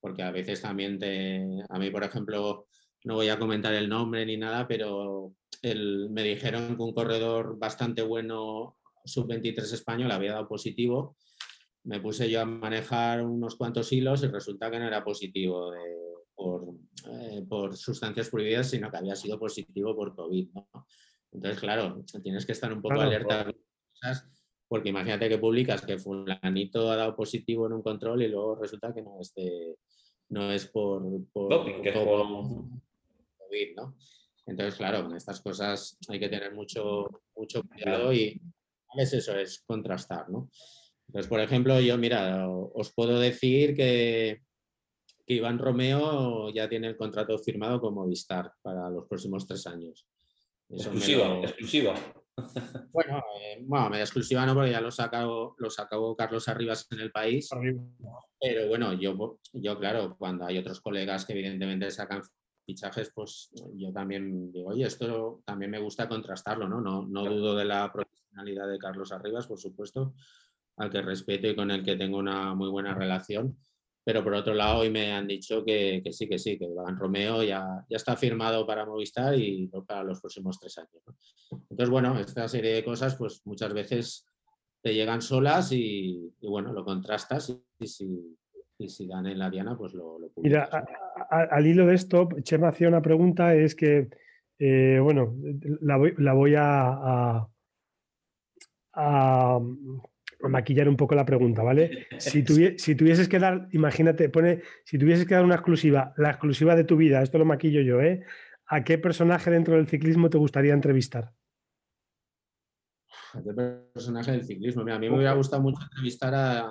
Porque a veces también te, a mí, por ejemplo, no voy a comentar el nombre ni nada, pero el, me dijeron que un corredor bastante bueno, sub-23 español, había dado positivo. Me puse yo a manejar unos cuantos hilos y resulta que no era positivo por, eh, por, sustancias prohibidas, sino que había sido positivo por COVID. ¿no? Entonces, claro, tienes que estar un poco alerta porque imagínate que publicas que fulanito ha dado positivo en un control y luego resulta que no es, no es por, COVID, ¿no? Entonces, claro, con estas cosas hay que tener mucho, mucho cuidado y es eso, es contrastar, ¿no? Entonces, por ejemplo, yo, mira, os puedo decir que, que Iván Romeo ya tiene el contrato firmado con Movistar para los próximos tres años. exclusiva, exclusiva. Bueno, eh, bueno, media exclusiva no, porque ya lo sacó, lo sacó Carlos Arribas en el país. Pero bueno, yo, yo, claro, cuando hay otros colegas que evidentemente sacan fichajes, pues yo también digo, oye, esto también me gusta contrastarlo, ¿no? No, no dudo de la profesionalidad de Carlos Arribas, por supuesto, al que respeto y con el que tengo una muy buena relación. Pero por otro lado, hoy me han dicho que, sí, que sí, que Iván Romeo ya, ya está firmado para Movistar y para los próximos tres años. Entonces, bueno, esta serie de cosas, pues muchas veces te llegan solas y, bueno, lo contrastas y, si, y si dan en la diana, pues lo, lo Mira, al hilo de esto, Chema hacía una pregunta, es que, eh, bueno, la voy, la voy a, a, maquillar un poco la pregunta, ¿vale? Si, si, tuvieses que dar, imagínate, pone, si tuvieses que dar una exclusiva, la exclusiva de tu vida, esto lo maquillo yo, ¿eh? ¿A qué personaje dentro del ciclismo te gustaría entrevistar? ¿A qué personaje del ciclismo? Mira, a mí me hubiera gustado mucho entrevistar a,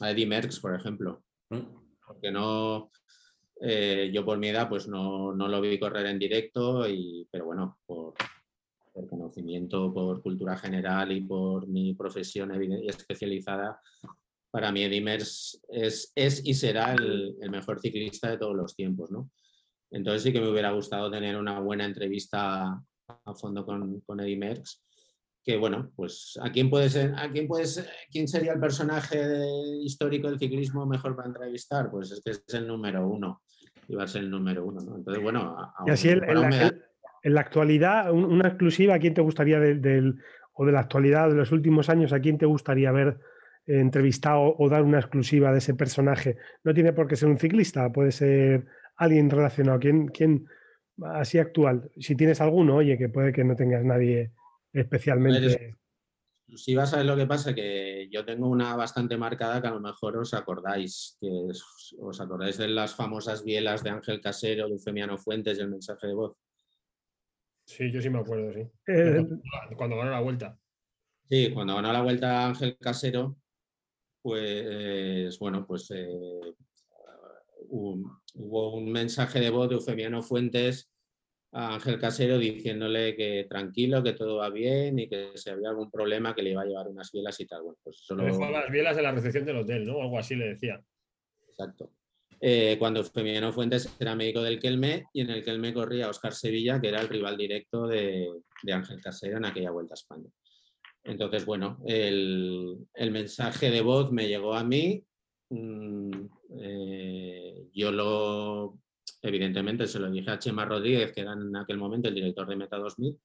a Eddie Merckx, por ejemplo. Porque no, eh, yo por mi edad pues no, lo vi correr en directo, y, pero bueno, por, conocimiento, por cultura general y por mi profesión especializada, para mí Eddie Merckx es, es y será el, mejor ciclista de todos los tiempos, ¿no? Entonces sí que me hubiera gustado tener una buena entrevista a fondo con, con Eddie Merckx que bueno, pues ¿a quién, puede ser, a quién, puede quién sería el personaje histórico del ciclismo mejor para entrevistar? Pues es que es el número uno, iba a ser el número uno, ¿no? Entonces, bueno... y así en, la, actualidad, una exclusiva, ¿a quién te gustaría del, o de la actualidad de los últimos años, a quién te gustaría haber entrevistado o dar una exclusiva de ese personaje? No tiene por qué ser un ciclista, puede ser alguien relacionado. ¿Quién, quién así actual? Si tienes alguno, oye, que puede que no tengas nadie especialmente. Si vas a ver lo que pasa, que yo tengo una bastante marcada que a lo mejor os acordáis, que os acordáis de las famosas bielas de Ángel Casero, de Femiano Fuentes y el mensaje de voz. Sí, yo sí me acuerdo, sí. Eh, cuando ganó la vuelta. Sí, cuando ganó la vuelta Ángel Casero, pues bueno, pues eh, hubo un mensaje de voz de Eufemiano Fuentes a Ángel Casero diciéndole que tranquilo, que todo va bien y que si había algún problema que le iba a llevar unas bielas y tal. Bueno, pues solo... Dejó las bielas en la recepción del hotel, ¿no? Algo así le decía. Exacto. Eh, cuando Feminiano Fuentes era médico del Kelme y en el Kelme corría Oscar Sevilla, que era el rival directo de, Ángel Casero en aquella vuelta a España. Entonces, bueno, el, mensaje de voz me llegó a mí. Mm, eh, yo lo Evidentemente se lo dije a Chema Rodríguez, que era en aquel momento el director de Meta 2000,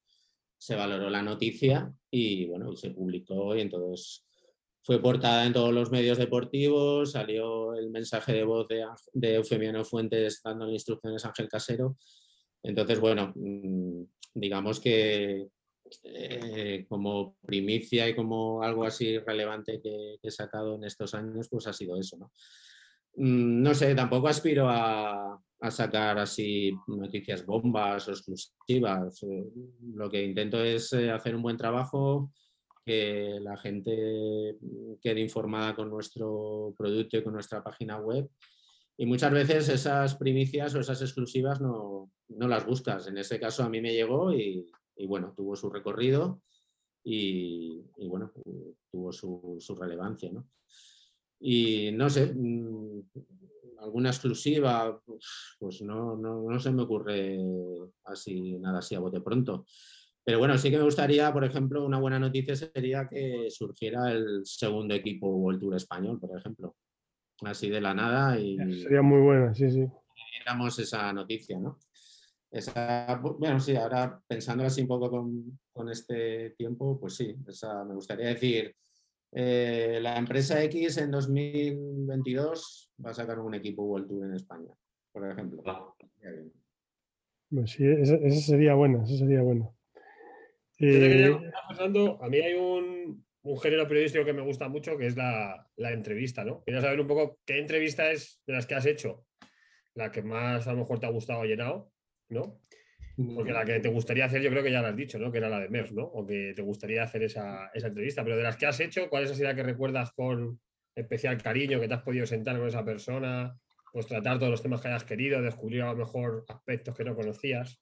se valoró la noticia y bueno, y se publicó y entonces fue portada en todos los medios deportivos, salió el mensaje de voz de, de Eufemiano Fuentes dando instrucciones a Ángel Casero. Entonces, bueno, mm, digamos que eh, como primicia y como algo así relevante que, que, he sacado en estos años, pues ha sido eso, ¿no? Mm, no sé, tampoco aspiro a, sacar así noticias bombas o exclusivas. Eh, lo que intento es eh, hacer un buen trabajo, que la gente quede informada con nuestro producto y con nuestra página web. Y muchas veces esas primicias o esas exclusivas no, las buscas. En ese caso a mí me llegó y, bueno, tuvo su recorrido y, bueno, tuvo su, relevancia. ¿no? Y no sé, mm, alguna exclusiva, pues no, no, se me ocurre así, nada así a bote pronto. Pero bueno, sí que me gustaría, por ejemplo, una buena noticia sería que surgiera el segundo equipo World Tour español, por ejemplo. Así de la nada y... Sería muy buena, sí, sí. Éramos esa noticia, ¿no? Esa, bueno, sí, ahora pensando así un poco con, con este tiempo, pues sí, esa, me gustaría decir, eh, la empresa X en 2022 va a sacar un equipo World Tour en España, por ejemplo. Pues sí, ese, sería bueno, ese sería bueno. Eh, a mí hay un, género periodístico que me gusta mucho, que es la, entrevista, ¿no? Quería saber un poco qué entrevista es de las que has hecho, la que más a lo mejor te ha gustado o llenado, ¿no? Porque la que te gustaría hacer, yo creo que ya la has dicho, ¿no? Que era la de MERS, ¿no? O que te gustaría hacer esa, entrevista. Pero de las que has hecho, ¿cuál es la que recuerdas con especial cariño, que te has podido sentar con esa persona? Pues tratar todos los temas que hayas querido, descubrir a lo mejor aspectos que no conocías.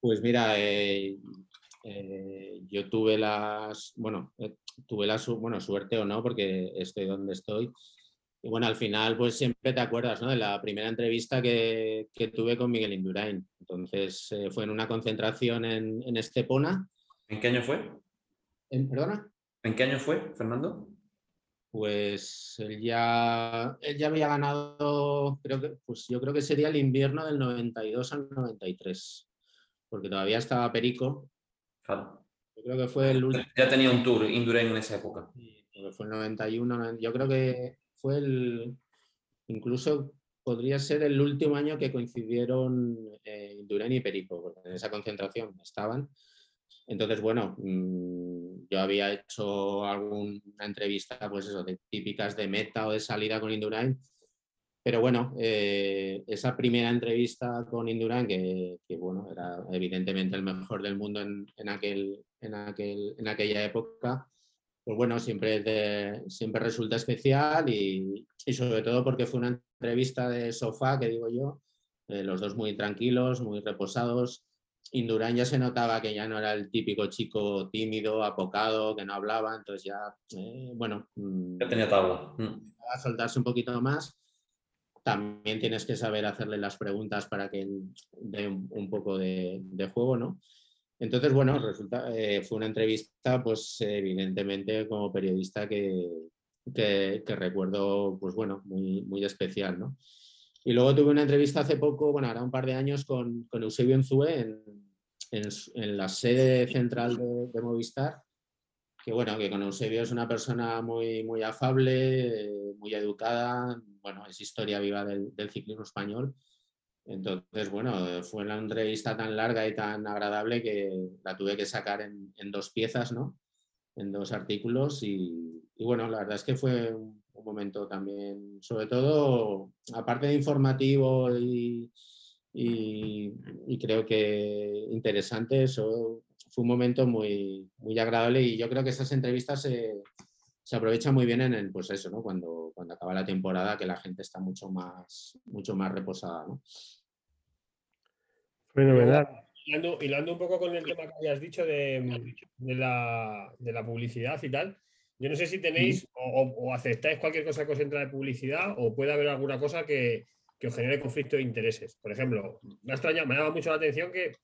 Pues mira, eh, eh, yo tuve las, bueno, eh, tuve la bueno, suerte o no, porque estoy donde estoy, y bueno, al final, pues siempre te acuerdas ¿no? de la primera entrevista que, que tuve con Miguel Indurain. Entonces, eh, fue en una concentración en, en, Estepona. ¿En qué año fue? ¿En, ¿Perdona? ¿En qué año fue, Fernando? Pues él ya, él ya había ganado, creo que, pues yo creo que sería el invierno del 92 al 93, porque todavía estaba Perico. Claro. Yo creo que fue el último. Ya tenía un tour Indurain en esa época. Fue el 91, yo creo que fue el, incluso podría ser el último año que coincidieron eh, Durán y Perico, porque en esa concentración estaban. Entonces, bueno, mmm, yo había hecho alguna entrevista, pues eso, de típicas de meta o de salida con Indurain, pero bueno, eh, esa primera entrevista con Indurain, que, que, bueno, era evidentemente el mejor del mundo en, en, aquel, en, aquel, en aquella época, pues bueno, siempre, siempre resulta especial y, y, sobre todo porque fue una entrevista de sofá, que digo yo, eh, los dos muy tranquilos, muy reposados. Indurain ya se notaba que ya no era el típico chico tímido, apocado, que no hablaba, entonces ya, eh, bueno... Mm, ya tenía tabla. Mm. A soltarse un poquito más. También tienes que saber hacerle las preguntas para que dé un, poco de, juego, ¿no? Entonces, bueno, resulta, eh, fue una entrevista, pues evidentemente como periodista que, que, recuerdo, pues bueno, muy, muy especial, ¿no? Y luego tuve una entrevista hace poco, bueno, ahora un par de años, con, con Eusebio Enzue en, en, la sede central de, Movistar, que bueno, que con Eusebio es una persona muy, muy afable, muy educada, bueno, es historia viva del, ciclismo español entonces, bueno, fue una entrevista tan larga y tan agradable que la tuve que sacar en, dos piezas, ¿no? En dos artículos y, bueno, la verdad es que fue un, momento también, sobre todo, aparte de informativo y creo que interesante, eso fue un momento muy, muy agradable y yo creo que esas entrevistas se, se aprovecha muy bien en el, pues eso, ¿no? Cuando, cuando acaba la temporada, que la gente está mucho más, mucho más reposada, ¿no? Fenomenal. Hilando, hilando un poco con el tema que habías dicho de, de, la, de, la, publicidad y tal, yo no sé si tenéis o, o, aceptáis cualquier cosa que os entra de publicidad o puede haber alguna cosa que, que os genere conflicto de intereses. Por ejemplo, me ha extrañado, me llama mucho la atención que,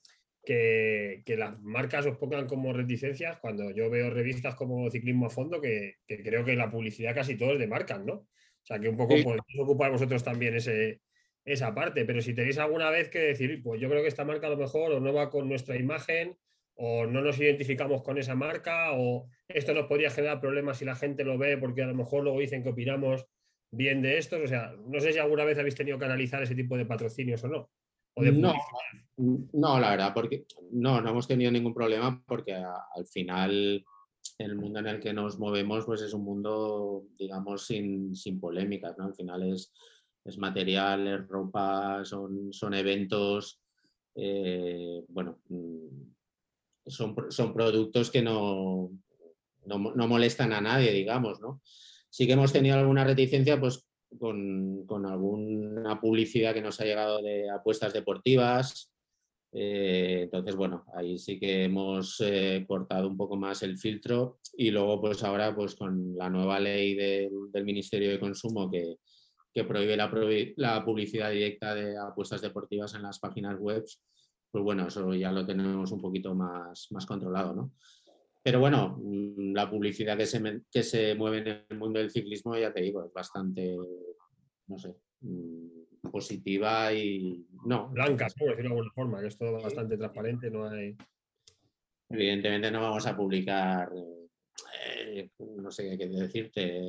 que, que, las marcas os pongan como reticencias cuando yo veo revistas como Ciclismo a Fondo, que, que creo que la publicidad casi todo es de marcas, ¿no? O sea, que un poco sí. podéis ocupar vosotros también ese, esa parte, pero si tenéis alguna vez que decir, pues yo creo que esta marca a lo mejor o no va con nuestra imagen o no nos identificamos con esa marca o esto nos podría generar problemas si la gente lo ve porque a lo mejor luego dicen que opinamos bien de estos, o sea, no sé si alguna vez habéis tenido que analizar ese tipo de patrocinios o no. O de no, no, la verdad, porque no, no hemos tenido ningún problema porque a, al final el mundo en el que nos movemos pues es un mundo, digamos, sin, sin polémicas, ¿no? Al final es es material, es ropa, son, son eventos, eh, bueno, mm, son, son productos que no, no, no, molestan a nadie, digamos, ¿no? Sí que hemos tenido alguna reticencia, pues, con, alguna publicidad que nos ha llegado de apuestas deportivas, eh, entonces, bueno, ahí sí que hemos eh, cortado un poco más el filtro y luego, pues ahora, pues con la nueva ley de, del Ministerio de Consumo que, que prohíbe la, la, publicidad directa de apuestas deportivas en las páginas web, pues bueno, eso ya lo tenemos un poquito más, más controlado, ¿no? Pero bueno, mm, la publicidad que se, que se mueve en el mundo del ciclismo, ya te digo, es bastante, no sé, mm, positiva y no. Blanca, por decirlo de alguna forma, que es todo bastante transparente, no hay... Evidentemente no vamos a publicar eh, no sé qué decirte,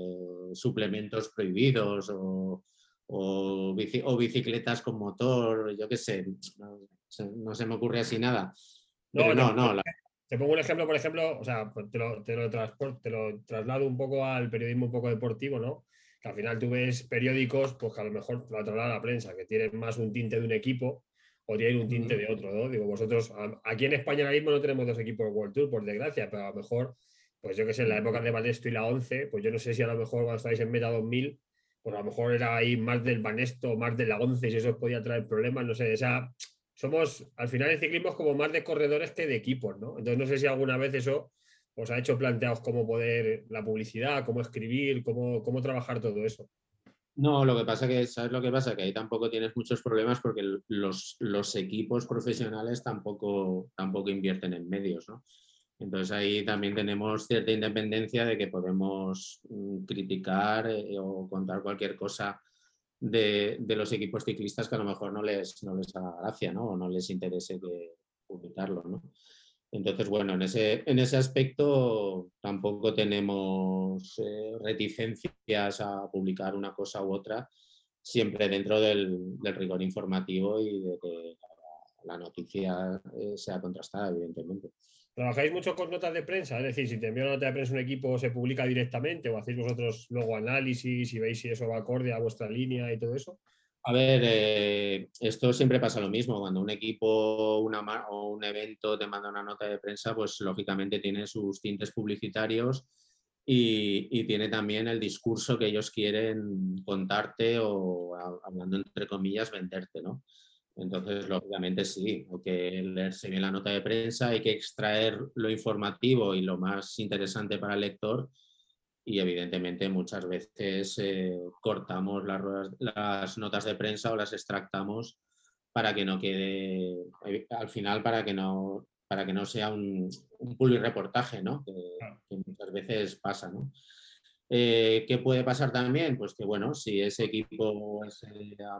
suplementos prohibidos o, o, bici, o, bicicletas con motor, yo qué sé, no, no, se me ocurre así nada. Pero no, no, no la... Te pongo un ejemplo, por ejemplo, o sea, te lo, te, lo te lo, traslado un poco al periodismo un poco deportivo, ¿no? Que al final tú ves periódicos, pues que a lo mejor lo traslada la prensa, que tienen más un tinte de un equipo o tienen un tinte de otro, ¿no? Digo, vosotros, aquí en España ahora mismo no tenemos dos equipos de World Tour, por desgracia, pero a lo mejor pues yo que sé, en la época de Banesto y la 11, pues yo no sé si a lo mejor cuando estáis en Meta 2000, pues a lo mejor era ahí más del Banesto, más de la 11, si eso os podía traer problemas, no sé, esa, somos, al final el ciclismo es como más de corredores que de equipos, ¿no? Entonces no sé si alguna vez eso os ha hecho planteados cómo poder, la publicidad, cómo escribir, cómo, cómo trabajar todo eso. No, lo que pasa que, ¿sabes lo que pasa? Que ahí tampoco tienes muchos problemas porque los, los equipos profesionales tampoco, tampoco invierten en medios, ¿no? Entonces ahí también tenemos cierta independencia de que podemos mm, criticar eh, o contar cualquier cosa de, los equipos ciclistas que a lo mejor no les, no les haga gracia, ¿no? O no les interese publicarlo, ¿no? Entonces, bueno, en ese, en ese aspecto tampoco tenemos eh, reticencias a publicar una cosa u otra, siempre dentro del, rigor informativo y de que la, noticia eh, sea contrastada, evidentemente. ¿Trabajáis mucho con notas de prensa? Es decir, si te envía una nota de prensa un equipo, ¿se publica directamente o hacéis vosotros luego análisis y veis si eso va acorde a vuestra línea y todo eso? A ver, eh, esto siempre pasa lo mismo. Cuando un equipo una, o un evento te manda una nota de prensa, pues lógicamente tiene sus tintes publicitarios y, tiene también el discurso que ellos quieren contarte o, hablando entre comillas, venderte, ¿no? Entonces, lógicamente sí, hay que leerse bien la nota de prensa, hay que extraer lo informativo y lo más interesante para el lector y evidentemente muchas veces eh, cortamos las, notas de prensa o las extractamos para que no quede, eh, al final para que no, para que no sea un, un reportaje, ¿no? Que, muchas veces pasa, ¿no? Eh, ¿Qué puede pasar también? Pues que bueno, si ese equipo, esa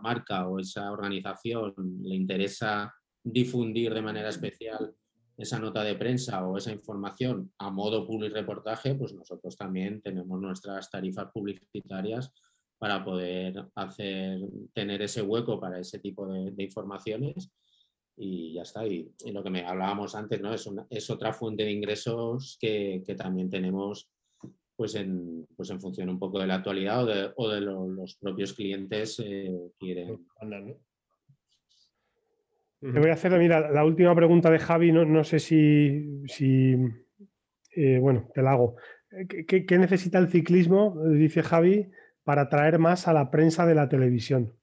marca o esa organización le interesa difundir de manera especial esa nota de prensa o esa información a modo public reportaje, pues nosotros también tenemos nuestras tarifas publicitarias para poder hacer, tener ese hueco para ese tipo de, informaciones y ya está. Y, lo que me hablábamos antes, ¿no? Es, es otra fuente de ingresos que, también tenemos pues en, pues en función un poco de la actualidad o de, los propios clientes eh, quieren. Te voy a hacer, mira, la última pregunta de Javi, no, sé si, eh, bueno, te la hago. ¿Qué, necesita el ciclismo, dice Javi, para atraer más a la prensa de la televisión?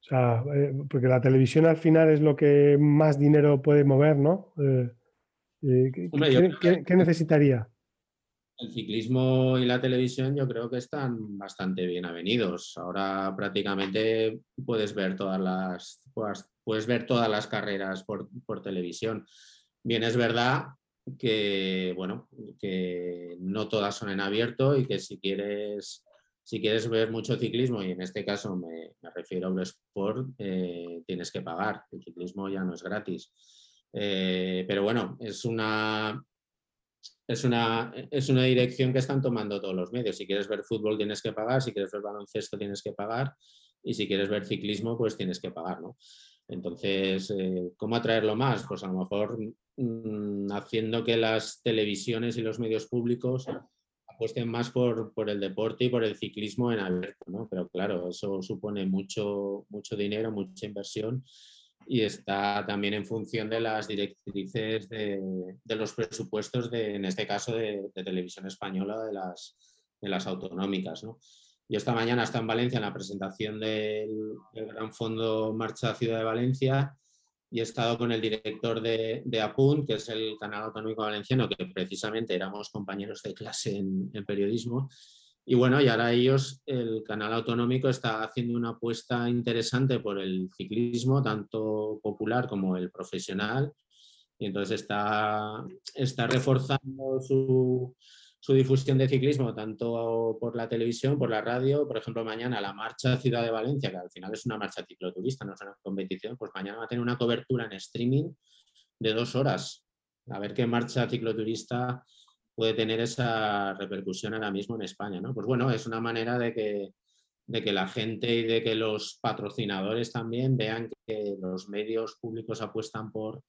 O sea, eh, porque la televisión al final es lo que más dinero puede mover, ¿no? Eh, ¿qué, necesitaría? El ciclismo y la televisión yo creo que están bastante bien avenidos. Ahora prácticamente puedes ver todas las, puedes ver todas las carreras por, televisión. Bien, es verdad que, bueno, que no todas son en abierto y que si quieres, si quieres ver mucho ciclismo, y en este caso me, refiero a Eurosport, eh, tienes que pagar. El ciclismo ya no es gratis. Eh, pero bueno, es una, es una, es una dirección que están tomando todos los medios. Si quieres ver fútbol tienes que pagar, si quieres ver baloncesto tienes que pagar y si quieres ver ciclismo pues tienes que pagar, ¿no? Entonces, eh, ¿cómo atraerlo más? Pues a lo mejor mm, haciendo que las televisiones y los medios públicos apuesten más por, el deporte y por el ciclismo en abierto, ¿no? Pero claro, eso supone mucho, mucho dinero, mucha inversión y está también en función de las directrices de, los presupuestos, de, en este caso, de, televisión española, de las, de las autonómicas, ¿no? Yo esta mañana está en Valencia en la presentación del, Gran Fondo Marcha Ciudad de Valencia y he estado con el director de, APUNT, que es el canal autonómico valenciano, que precisamente éramos compañeros de clase en, periodismo. Y bueno, y ahora ellos, el canal autonómico está haciendo una apuesta interesante por el ciclismo, tanto popular como el profesional. Y entonces está, está reforzando su, su difusión de ciclismo tanto por la televisión, por la radio, por ejemplo, mañana la marcha Ciudad de Valencia, que al final es una marcha cicloturista, no es una competición, pues mañana va a tener una cobertura en streaming de dos horas. A ver qué marcha cicloturista puede tener esa repercusión ahora mismo en España. ¿no? Pues bueno, es una manera de que, de que la gente y de que los patrocinadores también vean que los medios públicos apuestan por,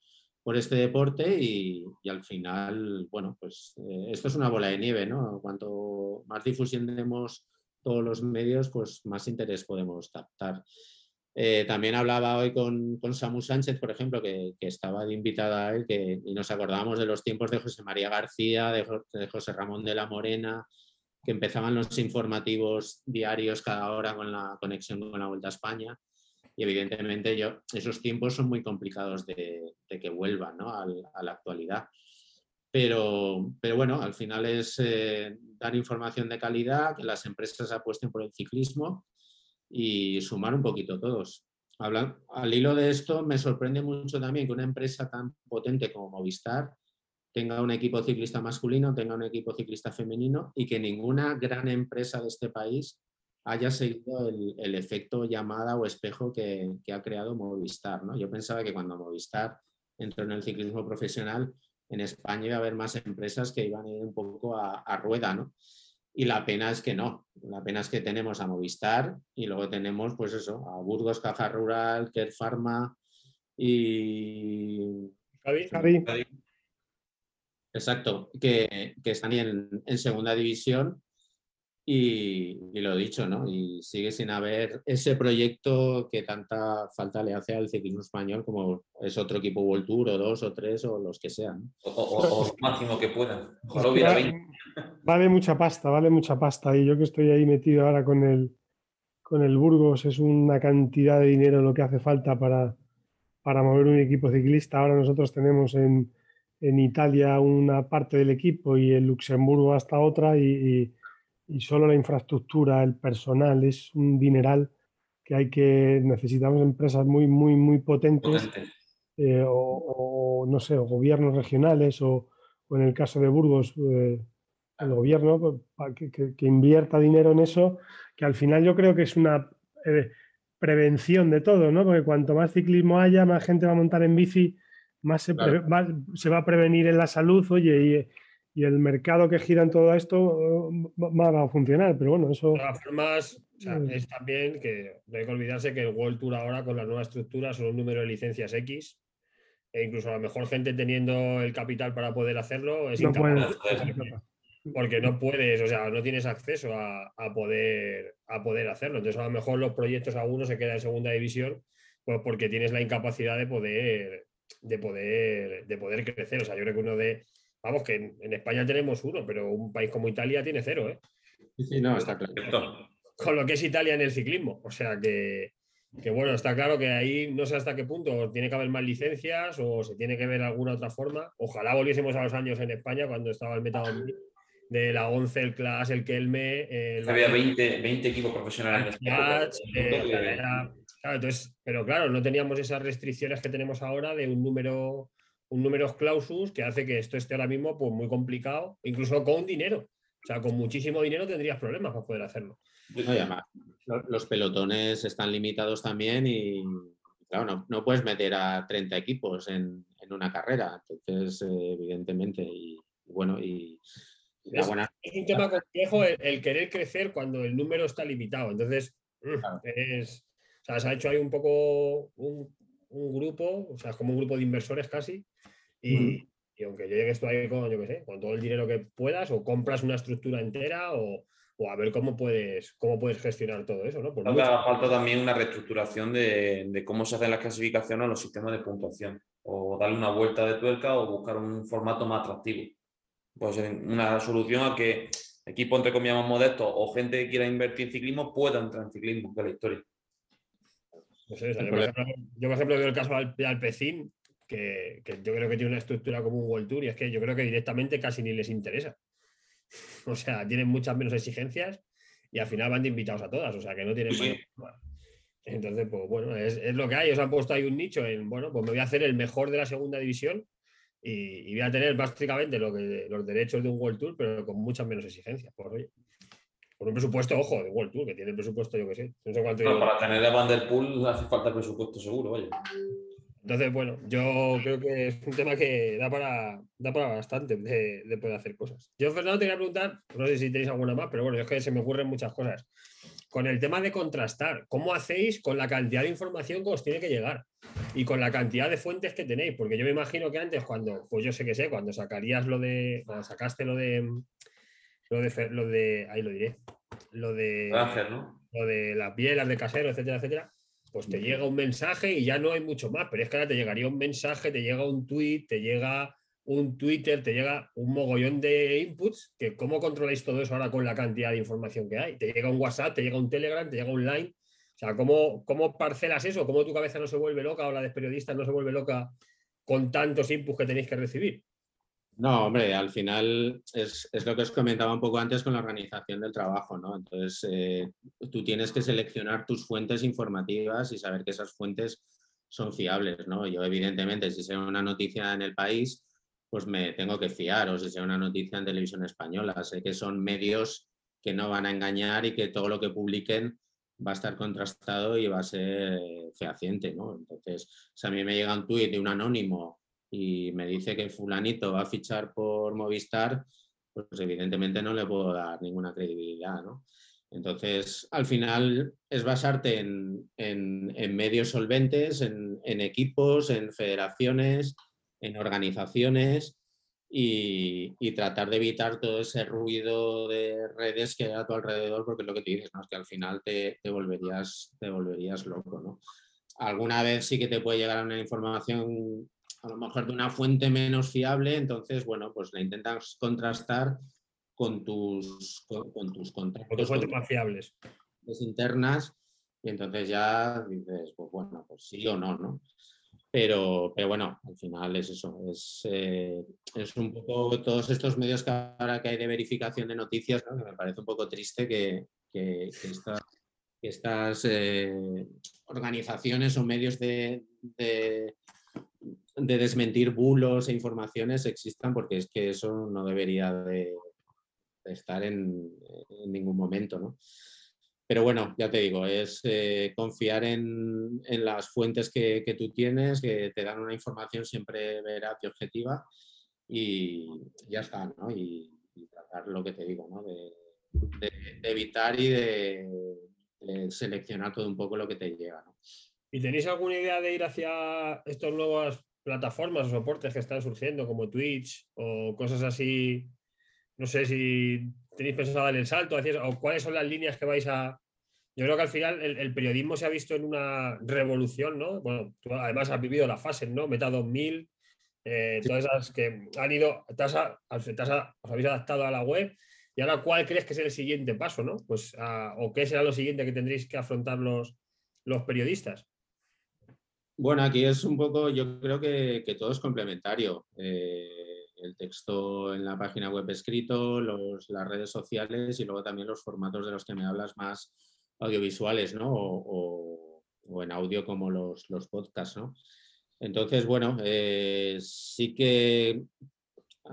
por este deporte y, al final, bueno, pues eh, esto es una bola de nieve, ¿no? Cuanto más difusión tenemos todos los medios, pues más interés podemos captar. Eh, también hablaba hoy con, con, Samu Sánchez, por ejemplo, que, estaba de invitada a él, que, y nos acordábamos de los tiempos de José María García, de, José Ramón de la Morena, que empezaban los informativos diarios cada hora con la conexión con la Vuelta a España y evidentemente yo, esos tiempos son muy complicados de, que vuelvan a la actualidad. Pero, pero bueno, al final es eh, dar información de calidad, que las empresas apuesten por el ciclismo y sumar un poquito todos. al hilo de esto, me sorprende mucho también que una empresa tan potente como Movistar tenga un equipo ciclista masculino, tenga un equipo ciclista femenino y que ninguna gran empresa de este país haya seguido el, efecto llamada o espejo que, ha creado Movistar. ¿no? Yo pensaba que cuando Movistar entró en el ciclismo profesional, en España iba a haber más empresas que iban a ir un poco a, rueda, ¿no? Y la pena es que no. La pena es que tenemos a Movistar y luego tenemos, pues eso, a Burgos Caja Rural, Care Pharma y... Javi. Exacto, que, están en, en segunda división y, lo dicho, ¿no? Y sigue sin haber ese proyecto que tanta falta le hace al ciclismo español, como es otro equipo World Tour o dos o tres o los que sean. O, lo máximo que puedan. Vale, mucha pasta, vale mucha pasta. Y yo que estoy ahí metido ahora con el, con el Burgos, es una cantidad de dinero lo que hace falta para, para mover un equipo ciclista. Ahora nosotros tenemos en, en Italia una parte del equipo y en Luxemburgo hasta otra y y solo la infraestructura, el personal, es un dineral que hay que, necesitamos empresas muy, muy, muy potentes, eh, o, no sé, o gobiernos regionales, o, en el caso de Burgos, eh, el gobierno pues, que, invierta dinero en eso, que al final yo creo que es una eh, prevención de todo, ¿no? Porque cuanto más ciclismo haya, más gente va a montar en bici, más se, se va a prevenir en la salud, oye, y y el mercado que gira en todo esto va a funcionar, pero bueno, eso... De todas formas, mm. es también que no hay que olvidarse que el World Tour ahora con la nueva estructura son un número de licencias X e incluso a lo mejor gente teniendo el capital para poder hacerlo es incapaz. Porque no puedes, o sea, no tienes acceso a, poder, a poder hacerlo. Entonces a lo mejor los proyectos algunos se quedan en segunda división pues porque tienes la incapacidad de poder, de poder, de poder crecer. O sea, yo creo que uno de Vamos, que en, España tenemos uno, pero un país como Italia tiene cero, ¿eh? Sí, no, está claro. Con lo que es Italia en el ciclismo. O sea que, bueno, está claro que ahí no sé hasta qué punto tiene que haber más licencias o se tiene que ver alguna otra forma. Ojalá volviésemos a los años en España cuando estaba el Metadon de la 11, el Class, el Kelme. Había 20, 20, equipos profesionales en España. Eh, entonces, pero claro, no teníamos esas restricciones que tenemos ahora de un número un número clausus que hace que esto esté ahora mismo pues, muy complicado, incluso con dinero. O sea, con muchísimo dinero tendrías problemas para poder hacerlo. los pelotones están limitados también y, claro, no, puedes meter a 30 equipos en, una carrera. Entonces, eh, evidentemente, y, bueno, y... Es, un tema complejo el, querer crecer cuando el número está limitado. Entonces, es, o sea, se ha hecho ahí un poco un, un grupo, o sea, es como un grupo de inversores casi, y, aunque yo llegue esto ahí con, yo qué sé, con todo el dinero que puedas, o compras una estructura entera, o, a ver cómo puedes, cómo puedes gestionar todo eso, ¿no? falta también una reestructuración de, cómo se hacen las clasificaciones a los sistemas de puntuación, o darle una vuelta de tuerca o buscar un formato más atractivo. Puede ser una solución a que equipos entre comillas más modestos o gente que quiera invertir en ciclismo pueda entrar en ciclismo, que es la historia yo, por ejemplo, veo el caso de Alpecin, que, que, yo creo que tiene una estructura como un World Tour y es que yo creo que directamente casi ni les interesa. O sea, tienen muchas menos exigencias y al final van de invitados a todas, o sea, que no tienen... Entonces, pues bueno, es, lo que hay. Os han puesto ahí un nicho en, bueno, pues me voy a hacer el mejor de la segunda división y, voy a tener básicamente lo que, los derechos de un World Tour, pero con muchas menos exigencias. Pues, oye, con un presupuesto, ojo, de World Tour, que tiene presupuesto, yo que sé. No sé cuánto para tener a Vanderpool hace falta presupuesto seguro, oye. Entonces, bueno, yo creo que es un tema que da para, da para bastante de, poder hacer cosas. Yo, Fernando, te quería preguntar, no sé si tenéis alguna más, pero bueno, es que se me ocurren muchas cosas. Con el tema de contrastar, ¿cómo hacéis con la cantidad de información que os tiene que llegar? Y con la cantidad de fuentes que tenéis, porque yo me imagino que antes, cuando, pues yo sé que sé, cuando sacarías lo de, cuando sacaste lo de, lo de, lo de ahí lo diré, lo de, lo de las bielas de casero, etcétera, etcétera, pues te llega un mensaje y ya no hay mucho más, pero es que ahora te llegaría un mensaje, te llega un tweet, te llega un Twitter, te llega un mogollón de inputs, que cómo controláis todo eso ahora con la cantidad de información que hay. Te llega un WhatsApp, te llega un Telegram, te llega un Line. O sea, ¿cómo, cómo parcelas eso? ¿Cómo tu cabeza no se vuelve loca o la de periodistas no se vuelve loca con tantos inputs que tenéis que recibir? No, hombre, al final es, lo que os comentaba un poco antes con la organización del trabajo, ¿no? Entonces, eh, tú tienes que seleccionar tus fuentes informativas y saber que esas fuentes son fiables, ¿no? Yo, evidentemente, si sea una noticia en el país, pues me tengo que fiar, o si sea una noticia en televisión española, sé que son medios que no van a engañar y que todo lo que publiquen va a estar contrastado y va a ser fehaciente, ¿no? Entonces, si a mí me llega un tuit de un anónimo y me dice que fulanito va a fichar por Movistar, pues evidentemente no le puedo dar ninguna credibilidad, ¿no? Entonces, al final es basarte en, medios solventes, en, equipos, en federaciones, en organizaciones y, tratar de evitar todo ese ruido de redes que hay a tu alrededor, porque es lo que te dices, es que al final te, te, volverías, te volverías loco. ¿no? Alguna vez sí que te puede llegar una información a lo mejor de una fuente menos fiable, entonces, bueno, pues la intentas contrastar con tus, con, tus contactos. fuentes más fiables. Internas, y entonces ya dices, pues bueno, pues sí o no, ¿no? Pero, pero bueno, al final es eso, es, eh, es un poco todos estos medios que ahora que hay de verificación de noticias, ¿no? que me parece un poco triste que, que, estas eh, organizaciones o medios de, de desmentir bulos e informaciones existan, porque es que eso no debería de, estar en, ningún momento, ¿no? Pero bueno, ya te digo, es eh, confiar en, las fuentes que, tú tienes, que te dan una información siempre veraz y objetiva y ya está, ¿no? Y, tratar lo que te digo, ¿no? De, evitar y de, seleccionar todo un poco lo que te llega, ¿no? ¿Y tenéis alguna idea de ir hacia estos nuevos plataformas o soportes que están surgiendo, como Twitch o cosas así. No sé si tenéis pensado dar el salto, o cuáles son las líneas que vais a. Yo creo que al final el, periodismo se ha visto en una revolución, ¿no? Bueno, tú además has vivido la fase, ¿no? Meta 2000, eh, todas esas que han ido, os habéis adaptado a la web. Y ahora, ¿cuál crees que es el siguiente paso, ¿no? Pues, ¿o qué será lo siguiente que tendréis que afrontar los, los periodistas? Bueno, aquí es un poco, yo creo que, todo es complementario. Eh, el texto en la página web escrito, las redes sociales y luego también los formatos de los que me hablas más audiovisuales, ¿no? O, en audio como los, los podcasts, ¿no? Entonces, bueno, eh, sí que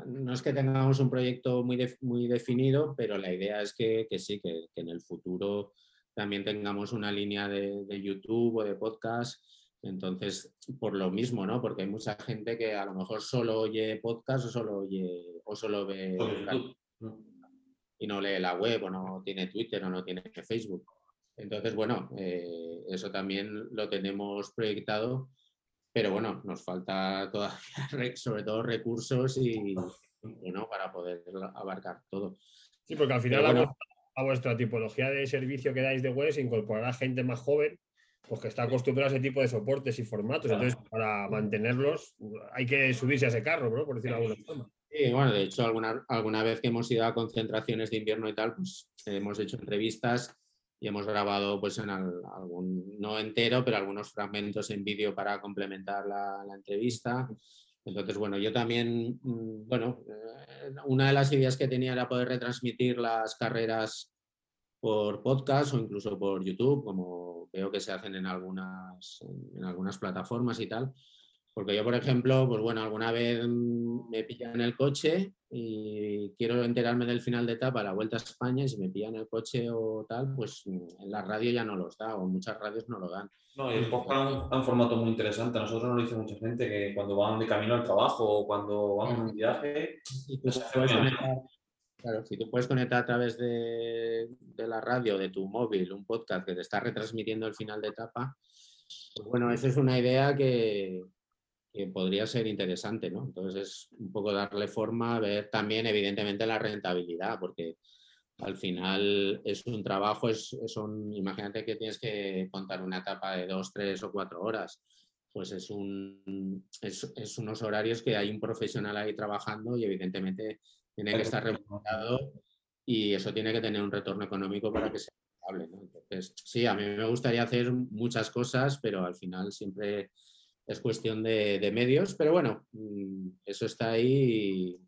no es que tengamos un proyecto muy, muy definido, pero la idea es que, sí, que, en el futuro también tengamos una línea de, de YouTube o de podcast entonces, por lo mismo, ¿no? Porque hay mucha gente que a lo mejor solo oye podcast o solo oye o solo ve y no lee la web o no tiene Twitter o no tiene Facebook. Entonces, bueno, eh, eso también lo tenemos proyectado, pero bueno, nos falta todavía, sobre todo recursos y, bueno, para poder abarcar todo. Sí, porque al final a, a vuestra tipología de servicio que dais de web se incorporará gente más joven pues que está acostumbrado a ese tipo de soportes y formatos. Entonces, para mantenerlos hay que subirse a ese carro, ¿no? Por decirlo de alguna forma. Sí, bueno, de hecho, alguna, alguna vez que hemos ido a concentraciones de invierno y tal, pues hemos hecho entrevistas y hemos grabado, pues en algún, no entero, pero algunos fragmentos en vídeo para complementar la, la, entrevista. Entonces, bueno, yo también, mm, bueno, eh, una de las ideas que tenía era poder retransmitir las carreras por podcast o incluso por YouTube, como veo que se hacen en algunas, en algunas plataformas y tal. Porque yo, por ejemplo, pues bueno, alguna vez me pillan el coche y quiero enterarme del final de etapa, la Vuelta a España, y si me pillan el coche o tal, pues en la radio ya no los da, o muchas radios no lo dan. No, y el podcast es un formato muy interesante. A nosotros nos lo dice mucha gente que cuando van de camino al trabajo o cuando van en un viaje, y pues, Claro, si tú puedes conectar a través de, la radio, de tu móvil, un podcast que te está retransmitiendo el final de etapa, pues bueno, esa es una idea que, podría ser interesante, ¿no? Entonces es un poco darle forma, ver también evidentemente la rentabilidad, porque al final es un trabajo, es, un, imagínate que tienes que contar una etapa de dos, tres o cuatro horas, pues es, un, es unos horarios que hay un profesional ahí trabajando y evidentemente tiene que estar remunerado y eso tiene que tener un retorno económico para que sea rentable. Entonces, sí, a mí me gustaría hacer muchas cosas, pero al final siempre es cuestión de, medios. Pero bueno, mm, eso está ahí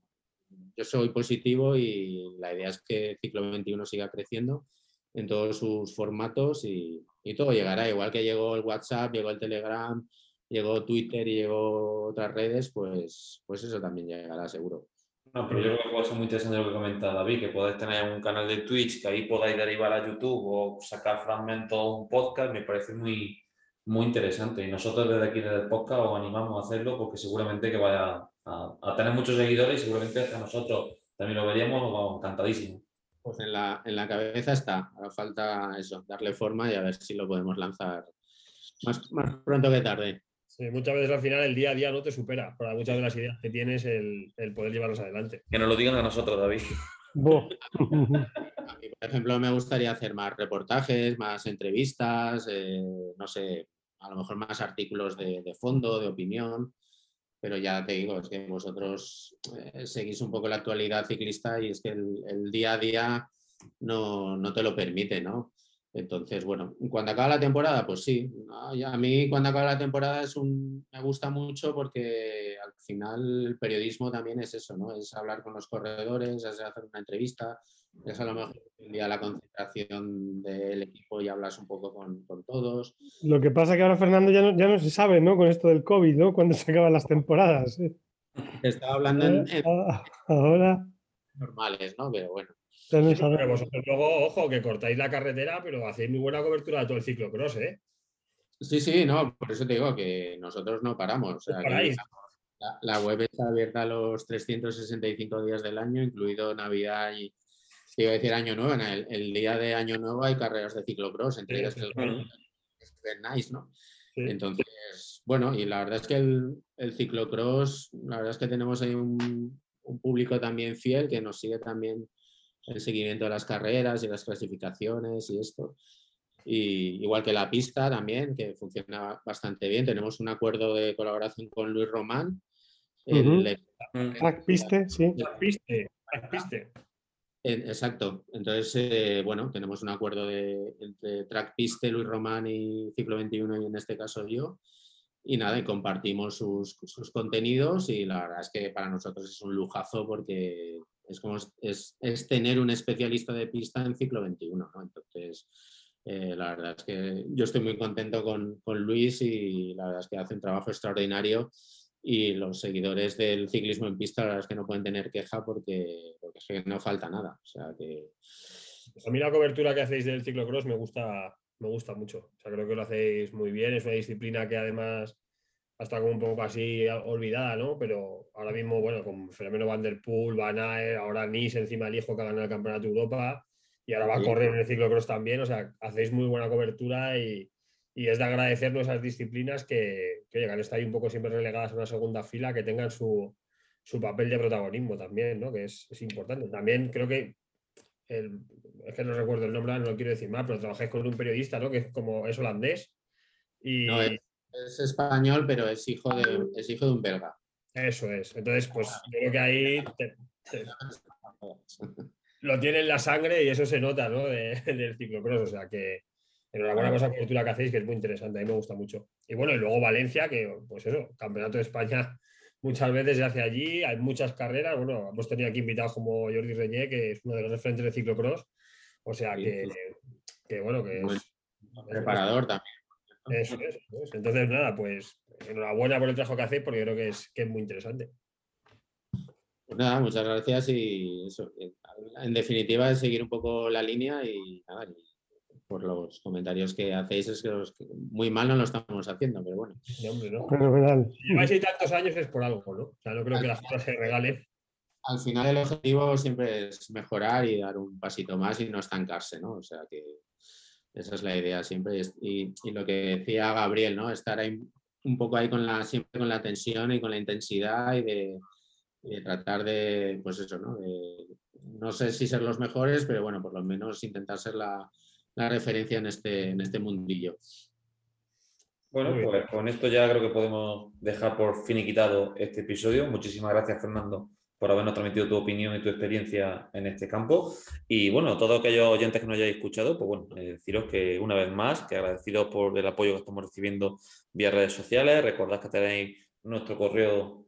yo soy positivo y la idea es que Ciclo 21 siga creciendo en todos sus formatos y, y todo llegará. Igual que llegó el WhatsApp, llegó el Telegram, llegó Twitter y llegó otras redes, pues, pues eso también llegará seguro. No, pero yo creo que puede ser muy interesante lo que comenta David, que podéis tener un canal de Twitch que ahí podáis derivar a YouTube o sacar fragmentos de un podcast, me parece muy, muy interesante. Y nosotros desde aquí, desde el podcast, os animamos a hacerlo porque seguramente que vaya a, tener muchos seguidores y seguramente hasta nosotros también lo veríamos, vamos, encantadísimo. Pues en la, en la cabeza está, ahora falta eso, darle forma y a ver si lo podemos lanzar más, más pronto que tarde. Sí, muchas veces al final el día a día no te supera para muchas de las ideas que tienes el, poder llevarlos adelante. Que nos lo digan a nosotros, David. a mí, por ejemplo, me gustaría hacer más reportajes, más entrevistas, eh, no sé, a lo mejor más artículos de, fondo, de opinión, pero ya te digo, es que vosotros eh, seguís un poco la actualidad ciclista y es que el, el día a día no, no, te lo permite, ¿no? Entonces, bueno, cuando acaba la temporada, pues sí. A mí cuando acaba la temporada es un, me gusta mucho porque al final el periodismo también es eso, ¿no? Es hablar con los corredores, es hacer una entrevista, es a lo mejor un día la concentración del equipo y hablas un poco con, todos. Lo que pasa que ahora, Fernando, ya no, ya no se sabe, ¿no? Con esto del COVID, ¿no? Cuando se acaban las temporadas. Estaba hablando en, en... Ahora... Normales, ¿no? Pero bueno vosotros luego, ojo, que cortáis la carretera, pero hacéis muy buena cobertura de todo el ciclocross, ¿eh? Sí, sí, no, por eso te digo que nosotros no paramos. la, web está abierta los 365 días del año, incluido Navidad y, iba a decir Año Nuevo. el, día de Año Nuevo hay carreras de ciclocross, entre ellas el nice, ¿no? Entonces, bueno, y la verdad es que el, el, ciclocross, la verdad es que tenemos ahí un, un público también fiel que nos sigue también el seguimiento de las carreras y las clasificaciones y esto. Y igual que la pista también, que funciona bastante bien. Tenemos un acuerdo de colaboración con Luis Román. El, Track Piste, sí. Track Piste, Piste. Exacto. Entonces, eh, bueno, tenemos un acuerdo de, entre Track Piste, Luis Román y Ciclo 21 y en este caso yo. Y nada, y compartimos sus, sus contenidos y la verdad es que para nosotros es un lujazo porque es como es, es, tener un especialista de pista en ciclo 21, ¿no? Entonces, eh, la verdad es que yo estoy muy contento con, con, Luis y la verdad es que hace un trabajo extraordinario y los seguidores del ciclismo en pista la verdad es que no pueden tener queja porque, porque no falta nada. O sea que... a mí la cobertura que hacéis del ciclocross me gusta, me gusta mucho. O sea, creo que lo hacéis muy bien. Es una disciplina que además hasta como un poco así olvidada, ¿no? Pero ahora mismo, bueno, con Fenómeno Van Der Poel, Van Aert, ahora Nice encima el hijo que ha ganado el Campeonato de Europa y ahora va a correr en el ciclocross también, o sea, hacéis muy buena cobertura y, es de agradecer esas disciplinas que, que oye, estar ahí un poco siempre relegadas a una segunda fila, que tengan su, papel de protagonismo también, ¿no? Que es, importante. También creo que es que no recuerdo el nombre, no lo quiero decir más, pero trabajáis con un periodista, ¿no? Que es como es holandés. Y, es español, pero es hijo de, es hijo de un belga. Eso es. Entonces, pues creo que ahí lo tiene en la sangre y eso se nota, ¿no? del ciclocross. O sea que enhorabuena por esa cultura que hacéis, que es muy interesante. A mí me gusta mucho. Y bueno, y luego Valencia, que pues eso, Campeonato de España muchas veces se hace allí, hay muchas carreras. Bueno, hemos tenido aquí invitados como Jordi Reñé, que es uno de los referentes de ciclocross. O sea que, que bueno, que es. Preparador también. Eso es, Entonces, nada, pues enhorabuena por el trabajo que hacéis porque creo que es, que es muy interesante. Pues nada, muchas gracias y eso, en definitiva es seguir un poco la línea y, nada, por los comentarios que hacéis es que, muy mal no lo estamos haciendo, pero bueno. Sí, hombre, ¿no? Si lleváis ahí tantos años es por algo, ¿no? O sea, no creo que las cosas se regalen. Al final el objetivo siempre es mejorar y dar un pasito más y no estancarse, ¿no? O sea que esa es la idea siempre. Y, lo que decía Gabriel, ¿no? Estar ahí un poco ahí con la, siempre con la tensión y con la intensidad y de, tratar de, pues eso, ¿no? no sé si ser los mejores, pero bueno, por lo menos intentar ser la, referencia en este, en este mundillo. Bueno, pues con esto ya creo que podemos dejar por finiquitado este episodio. Muchísimas gracias, Fernando, por habernos transmitido tu opinión y tu experiencia en este campo. Y bueno, todos aquellos oyentes que nos hayáis escuchado, pues bueno, eh, deciros que una vez más, que agradecido por el apoyo que estamos recibiendo vía redes sociales. Recordad que tenéis nuestro correo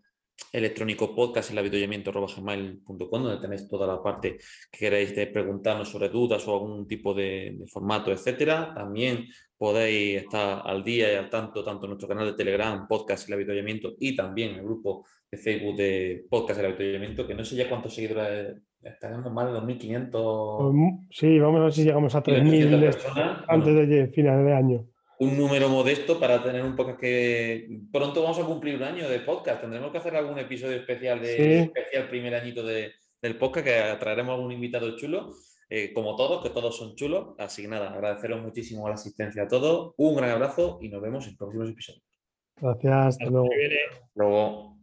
electrónico podcast en gmail.com donde tenéis toda la parte que queréis de preguntarnos sobre dudas o algún tipo de, formato, etcétera. También podéis estar al día y al tanto, tanto nuestro canal de Telegram, Podcast El Avituallamiento, y también el grupo de Facebook de Podcast El Avituallamiento, que no sé ya cuántos seguidores estaremos más de 2.500. Sí, vamos a ver si llegamos a 3.000 antes de final de año un número modesto para tener un podcast que pronto vamos a cumplir un año de podcast. Tendremos que hacer algún episodio especial de especial primer añito del podcast que atraeremos a algún invitado chulo. Eh, como todos, que todos son chulos. Así que nada, agradeceros muchísimo la asistencia a todos. Un gran abrazo y nos vemos en próximos episodios. Gracias. Hasta luego. luego.